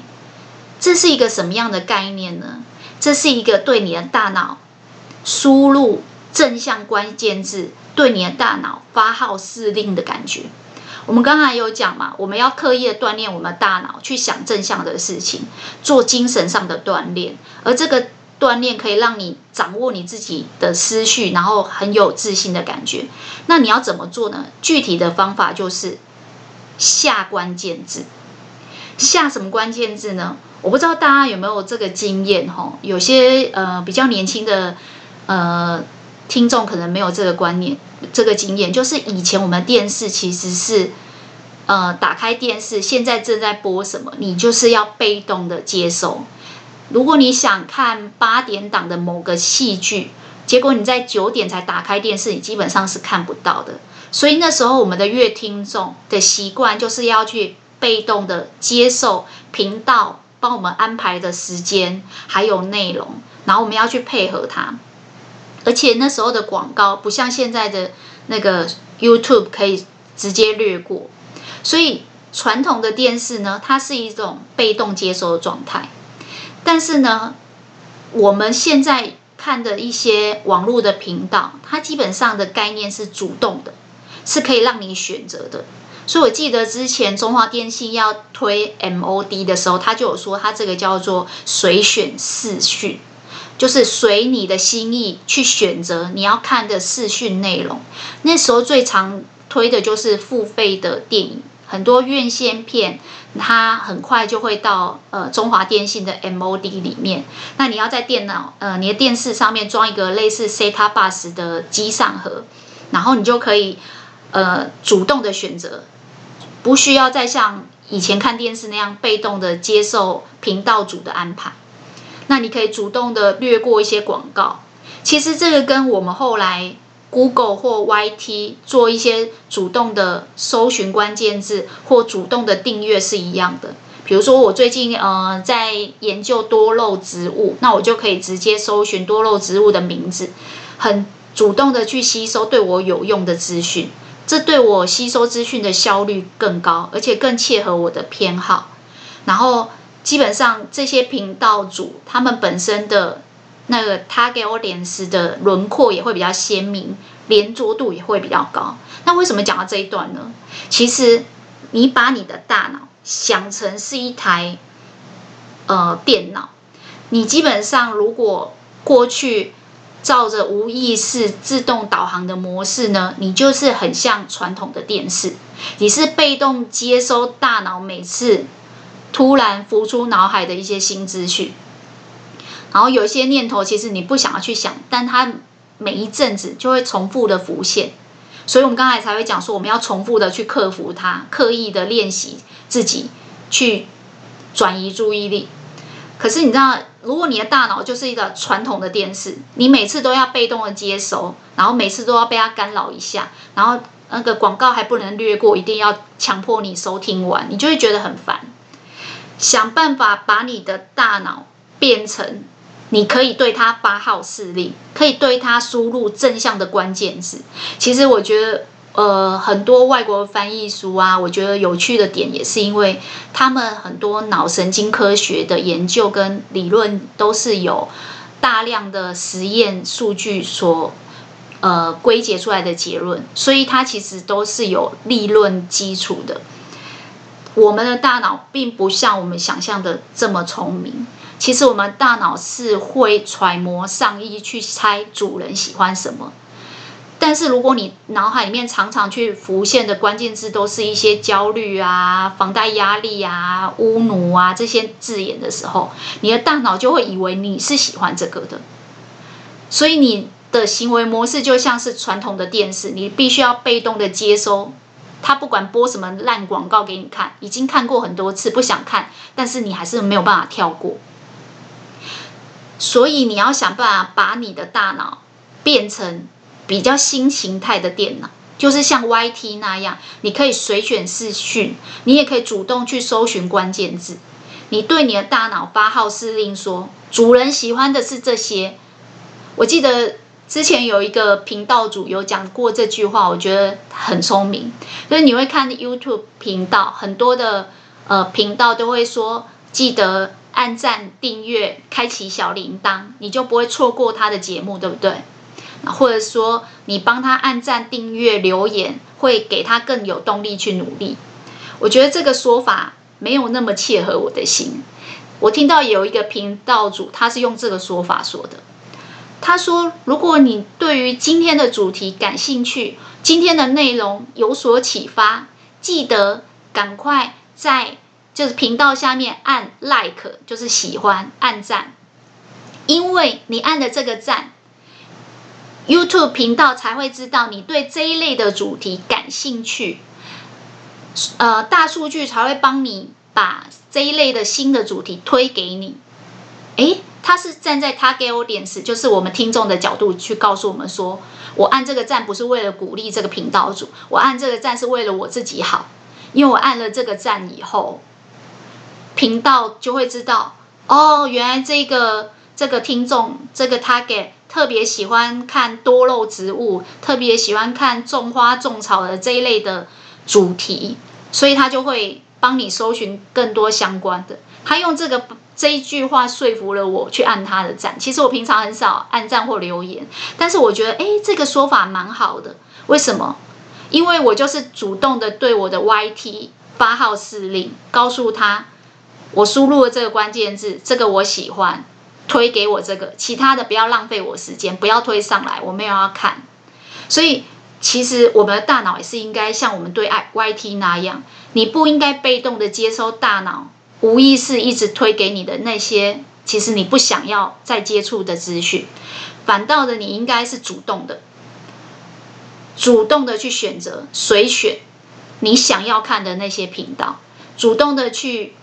这是一个什么样的概念呢？这是一个对你的大脑输入正向关键字，对你的大脑发号施令的感觉。我们刚才有讲嘛，我们要刻意的锻炼我们大脑，去想正向的事情，做精神上的锻炼。而这个锻炼可以让你掌握你自己的思绪，然后很有自信的感觉。那你要怎么做呢？具体的方法就是下关键字。下什么关键字呢？我不知道大家有没有这个经验哈？有些呃比较年轻的呃听众可能没有这个观念，这个经验就是以前我们电视其实是呃打开电视，现在正在播什么，你就是要被动的接收。如果你想看八点档的某个戏剧，结果你在九点才打开电视，你基本上是看不到的。所以那时候我们的乐听众的习惯就是要去被动的接受频道帮我们安排的时间还有内容，然后我们要去配合它。而且那时候的广告不像现在的那个 YouTube 可以直接略过，所以传统的电视呢，它是一种被动接收的状态。但是呢，我们现在看的一些网络的频道，它基本上的概念是主动的，是可以让你选择的。所以我记得之前中华电信要推 MOD 的时候，它就有说它这个叫做随选视讯。就是随你的心意去选择你要看的视讯内容。那时候最常推的就是付费的电影，很多院线片，它很快就会到呃中华电信的 MOD 里面。那你要在电脑呃你的电视上面装一个类似 Setabus 的机上盒，然后你就可以呃主动的选择，不需要再像以前看电视那样被动的接受频道主的安排。那你可以主动的略过一些广告，其实这个跟我们后来 Google 或 YT 做一些主动的搜寻关键字或主动的订阅是一样的。比如说我最近呃在研究多肉植物，那我就可以直接搜寻多肉植物的名字，很主动的去吸收对我有用的资讯，这对我吸收资讯的效率更高，而且更切合我的偏好，然后。基本上这些频道主，他们本身的那个 target audience 的轮廓也会比较鲜明，连着度也会比较高。那为什么讲到这一段呢？其实你把你的大脑想成是一台呃电脑，你基本上如果过去照着无意识自动导航的模式呢，你就是很像传统的电视，你是被动接收大脑每次。突然浮出脑海的一些新资讯，然后有一些念头，其实你不想要去想，但它每一阵子就会重复的浮现，所以我们刚才才会讲说，我们要重复的去克服它，刻意的练习自己去转移注意力。可是你知道，如果你的大脑就是一个传统的电视，你每次都要被动的接收，然后每次都要被它干扰一下，然后那个广告还不能略过，一定要强迫你收听完，你就会觉得很烦。想办法把你的大脑变成，你可以对它发号施令，可以对它输入正向的关键字。其实我觉得，呃，很多外国翻译书啊，我觉得有趣的点也是因为他们很多脑神经科学的研究跟理论都是有大量的实验数据所呃归结出来的结论，所以它其实都是有立论基础的。我们的大脑并不像我们想象的这么聪明。其实我们大脑是会揣摩上意去猜主人喜欢什么。但是如果你脑海里面常常去浮现的关键字都是一些焦虑啊、房贷压力啊、侮辱啊这些字眼的时候，你的大脑就会以为你是喜欢这个的。所以你的行为模式就像是传统的电视，你必须要被动的接收。他不管播什么烂广告给你看，已经看过很多次，不想看，但是你还是没有办法跳过。所以你要想办法把你的大脑变成比较新形态的电脑，就是像 YT 那样，你可以随选视讯，你也可以主动去搜寻关键字。你对你的大脑发号施令说，主人喜欢的是这些。我记得。之前有一个频道主有讲过这句话，我觉得很聪明。就是你会看 YouTube 频道，很多的呃频道都会说，记得按赞、订阅、开启小铃铛，你就不会错过他的节目，对不对？或者说你帮他按赞、订阅、留言，会给他更有动力去努力。我觉得这个说法没有那么切合我的心。我听到有一个频道主，他是用这个说法说的。他说：“如果你对于今天的主题感兴趣，今天的内容有所启发，记得赶快在就是频道下面按 like，就是喜欢，按赞，因为你按的这个赞，YouTube 频道才会知道你对这一类的主题感兴趣，呃，大数据才会帮你把这一类的新的主题推给你。”诶，他是站在 target audience，就是我们听众的角度去告诉我们说，我按这个赞不是为了鼓励这个频道主，我按这个赞是为了我自己好，因为我按了这个赞以后，频道就会知道，哦，原来这个这个听众这个 target 特别喜欢看多肉植物，特别喜欢看种花种草的这一类的主题，所以他就会帮你搜寻更多相关的。他用这个这一句话说服了我去按他的赞。其实我平常很少按赞或留言，但是我觉得，哎，这个说法蛮好的。为什么？因为我就是主动的对我的 YT 发号施令，告诉他，我输入了这个关键字，这个我喜欢，推给我这个，其他的不要浪费我时间，不要推上来，我没有要看。所以，其实我们的大脑也是应该像我们对 YT 那样，你不应该被动的接收大脑。无意识一直推给你的那些，其实你不想要再接触的资讯，反倒的你应该是主动的，主动的去选择随选你想要看的那些频道，主动的去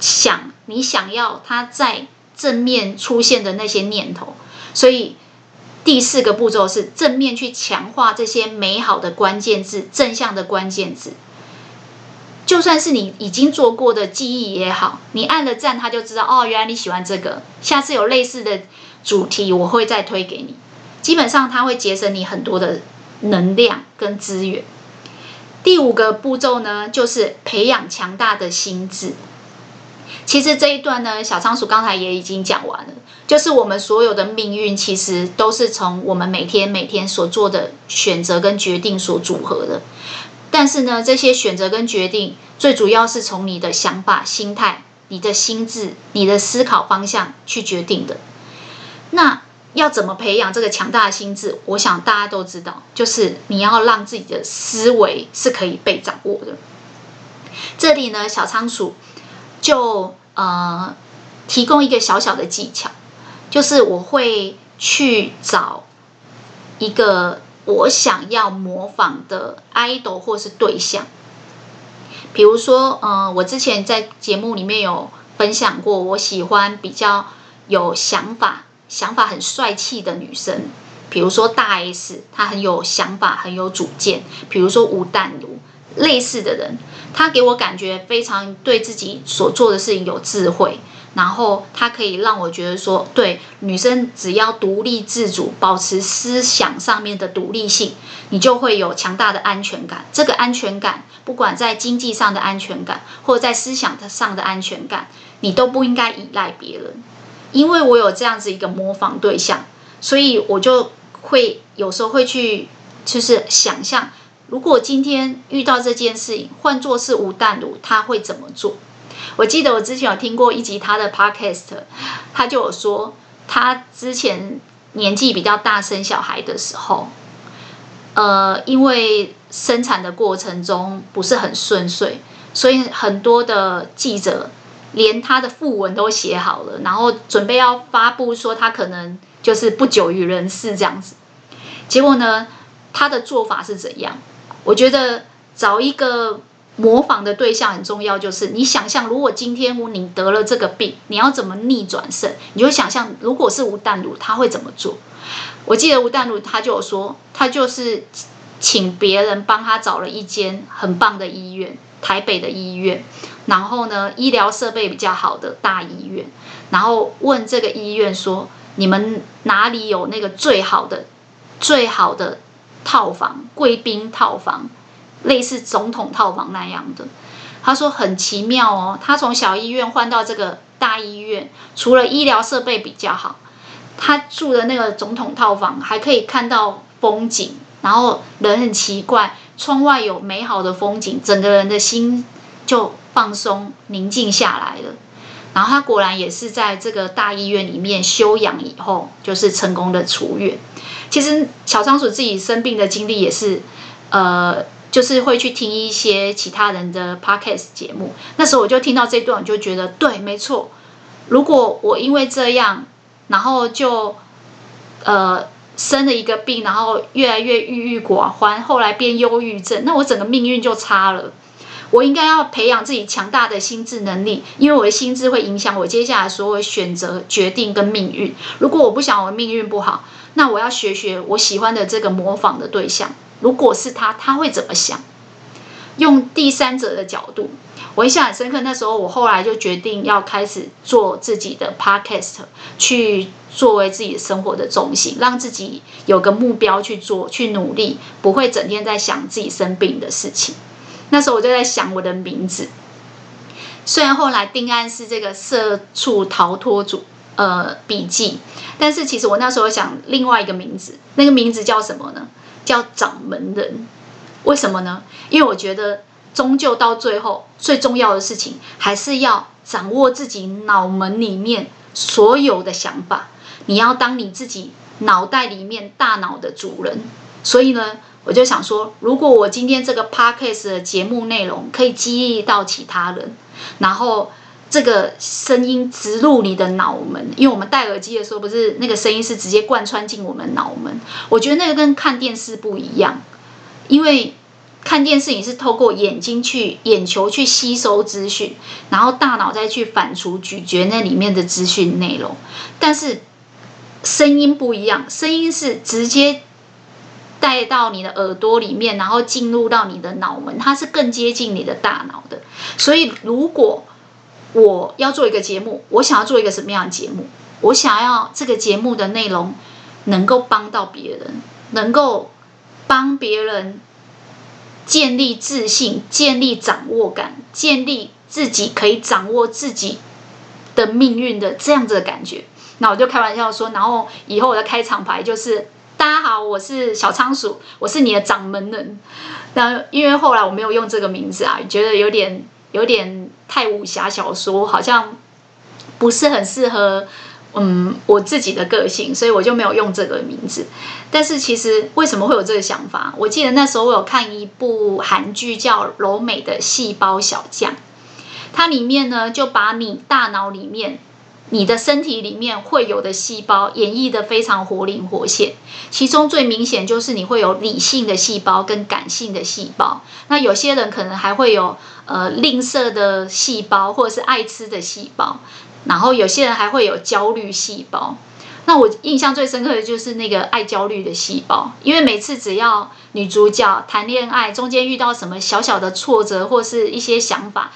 想你想要它在正面出现的那些念头。所以第四个步骤是正面去强化这些美好的关键字，正向的关键字。就算是你已经做过的记忆也好，你按了赞，他就知道哦，原来你喜欢这个。下次有类似的主题，我会再推给你。基本上，它会节省你很多的能量跟资源。第五个步骤呢，就是培养强大的心智。其实这一段呢，小仓鼠刚才也已经讲完了，就是我们所有的命运，其实都是从我们每天每天所做的选择跟决定所组合的。但是呢，这些选择跟决定，最主要是从你的想法、心态、你的心智、你的思考方向去决定的。那要怎么培养这个强大的心智？我想大家都知道，就是你要让自己的思维是可以被掌握的。这里呢，小仓鼠就呃提供一个小小的技巧，就是我会去找一个。我想要模仿的 idol 或是对象，比如说，嗯、呃，我之前在节目里面有分享过，我喜欢比较有想法、想法很帅气的女生，比如说大 S，她很有想法、很有主见，比如说吴淡如，类似的人，她给我感觉非常对自己所做的事情有智慧。然后他可以让我觉得说，对，女生只要独立自主，保持思想上面的独立性，你就会有强大的安全感。这个安全感，不管在经济上的安全感，或者在思想上的安全感，你都不应该依赖别人。因为我有这样子一个模仿对象，所以我就会有时候会去，就是想象，如果今天遇到这件事情，换作是吴淡如，他会怎么做？我记得我之前有听过一集他的 podcast，他就有说，他之前年纪比较大生小孩的时候，呃，因为生产的过程中不是很顺遂，所以很多的记者连他的副文都写好了，然后准备要发布说他可能就是不久于人世这样子。结果呢，他的做法是怎样？我觉得找一个。模仿的对象很重要，就是你想象，如果今天你得了这个病，你要怎么逆转胜？你就想象，如果是吴淡如，他会怎么做？我记得吴淡如他就有说，他就是请别人帮他找了一间很棒的医院，台北的医院，然后呢，医疗设备比较好的大医院，然后问这个医院说，你们哪里有那个最好的、最好的套房，贵宾套房？类似总统套房那样的，他说很奇妙哦。他从小医院换到这个大医院，除了医疗设备比较好，他住的那个总统套房还可以看到风景，然后人很奇怪，窗外有美好的风景，整个人的心就放松宁静下来了。然后他果然也是在这个大医院里面休养以后，就是成功的出院。其实小仓鼠自己生病的经历也是，呃。就是会去听一些其他人的 podcast 节目，那时候我就听到这段，我就觉得对，没错。如果我因为这样，然后就呃生了一个病，然后越来越郁郁寡欢，后来变忧郁症，那我整个命运就差了。我应该要培养自己强大的心智能力，因为我的心智会影响我接下来所有选择、决定跟命运。如果我不想我的命运不好，那我要学学我喜欢的这个模仿的对象。如果是他，他会怎么想？用第三者的角度，我印象很深刻。那时候我后来就决定要开始做自己的 podcast，去作为自己生活的重心，让自己有个目标去做，去努力，不会整天在想自己生病的事情。那时候我就在想我的名字，虽然后来定案是这个社畜逃脱组呃笔记，但是其实我那时候想另外一个名字，那个名字叫什么呢？叫掌门人。为什么呢？因为我觉得终究到最后最重要的事情，还是要掌握自己脑门里面所有的想法。你要当你自己脑袋里面大脑的主人。所以呢，我就想说，如果我今天这个 podcast 的节目内容可以激励到其他人，然后这个声音植入你的脑门，因为我们戴耳机的时候，不是那个声音是直接贯穿进我们脑门。我觉得那个跟看电视不一样。因为看电视，你是透过眼睛去眼球去吸收资讯，然后大脑再去反刍咀嚼那里面的资讯内容。但是声音不一样，声音是直接带到你的耳朵里面，然后进入到你的脑门，它是更接近你的大脑的。所以，如果我要做一个节目，我想要做一个什么样的节目？我想要这个节目的内容能够帮到别人，能够。帮别人建立自信、建立掌握感、建立自己可以掌握自己的命运的这样子的感觉，那我就开玩笑说，然后以后我的开场白就是：大家好，我是小仓鼠，我是你的掌门人。那因为后来我没有用这个名字啊，觉得有点有点太武侠小说，好像不是很适合。嗯，我自己的个性，所以我就没有用这个名字。但是其实为什么会有这个想法？我记得那时候我有看一部韩剧叫《柔美的细胞小将》，它里面呢就把你大脑里面、你的身体里面会有的细胞演绎得非常活灵活现。其中最明显就是你会有理性的细胞跟感性的细胞。那有些人可能还会有呃吝啬的细胞，或者是爱吃的细胞。然后有些人还会有焦虑细胞，那我印象最深刻的就是那个爱焦虑的细胞，因为每次只要女主角谈恋爱，中间遇到什么小小的挫折或是一些想法，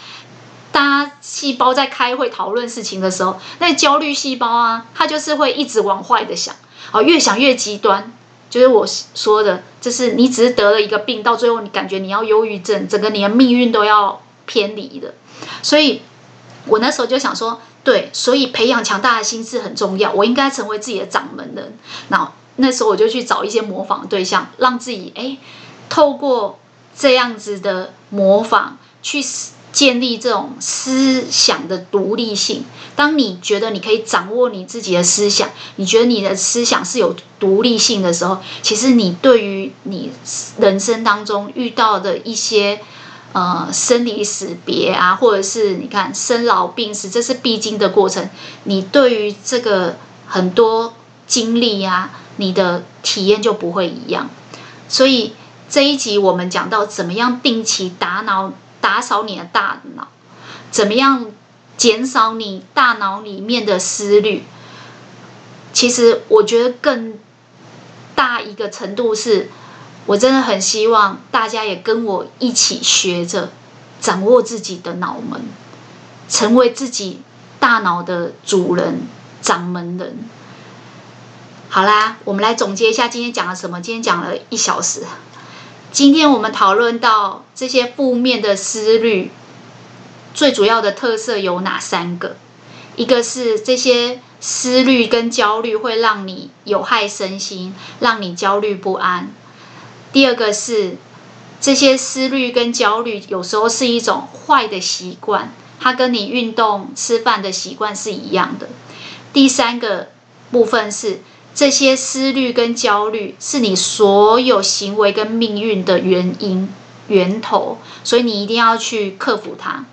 大家细胞在开会讨论事情的时候，那焦虑细胞啊，它就是会一直往坏的想，哦，越想越极端，就是我说的，就是你只是得了一个病，到最后你感觉你要忧郁症，整个你的命运都要偏离的，所以我那时候就想说。对，所以培养强大的心智很重要。我应该成为自己的掌门人。那那时候我就去找一些模仿对象，让自己哎，透过这样子的模仿，去建立这种思想的独立性。当你觉得你可以掌握你自己的思想，你觉得你的思想是有独立性的时候，其实你对于你人生当中遇到的一些。呃，生离死别啊，或者是你看生老病死，这是必经的过程。你对于这个很多经历呀，你的体验就不会一样。所以这一集我们讲到怎么样定期打脑打扫你的大脑，怎么样减少你大脑里面的思虑。其实我觉得更大一个程度是。我真的很希望大家也跟我一起学着掌握自己的脑门，成为自己大脑的主人、掌门人。好啦，我们来总结一下今天讲了什么？今天讲了一小时。今天我们讨论到这些负面的思虑，最主要的特色有哪三个？一个是这些思虑跟焦虑会让你有害身心，让你焦虑不安。第二个是，这些思虑跟焦虑有时候是一种坏的习惯，它跟你运动、吃饭的习惯是一样的。第三个部分是，这些思虑跟焦虑是你所有行为跟命运的原因、源头，所以你一定要去克服它。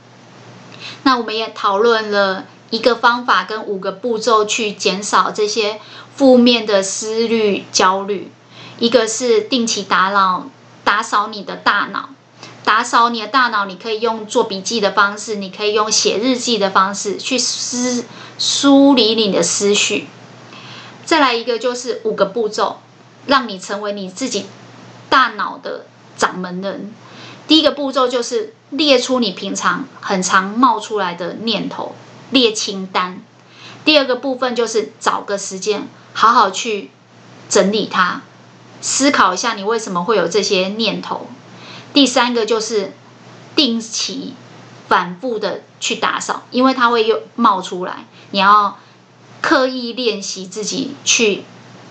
那我们也讨论了一个方法跟五个步骤去减少这些负面的思虑、焦虑。一个是定期打扰、打扫你的大脑，打扫你的大脑，你可以用做笔记的方式，你可以用写日记的方式去思梳理你的思绪。再来一个就是五个步骤，让你成为你自己大脑的掌门人。第一个步骤就是列出你平常很常冒出来的念头，列清单。第二个部分就是找个时间，好好去整理它，思考一下你为什么会有这些念头。第三个就是定期反复的去打扫，因为它会又冒出来，你要刻意练习自己去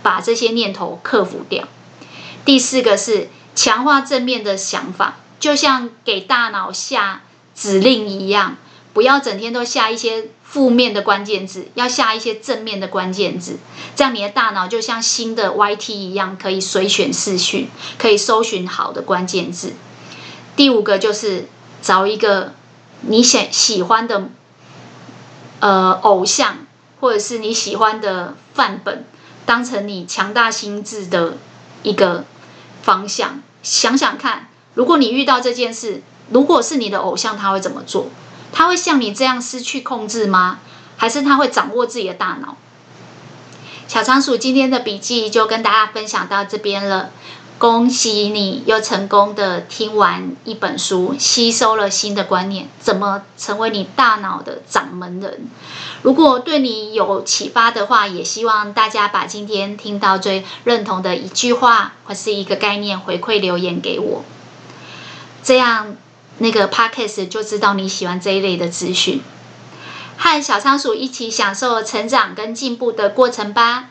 把这些念头克服掉。第四个是强化正面的想法，就像给大脑下指令一样，不要整天都下一些。负面的关键字，要下一些正面的关键字，这样你的大脑就像新的 YT 一样，可以随选视讯，可以搜寻好的关键字。第五个就是找一个你喜喜欢的呃偶像，或者是你喜欢的范本，当成你强大心智的一个方向。想想看，如果你遇到这件事，如果是你的偶像，他会怎么做？他会像你这样失去控制吗？还是他会掌握自己的大脑？小仓鼠今天的笔记就跟大家分享到这边了。恭喜你又成功的听完一本书，吸收了新的观念，怎么成为你大脑的掌门人？如果对你有启发的话，也希望大家把今天听到最认同的一句话或是一个概念回馈留言给我，这样。那个 podcast 就知道你喜欢这一类的资讯，和小仓鼠一起享受成长跟进步的过程吧。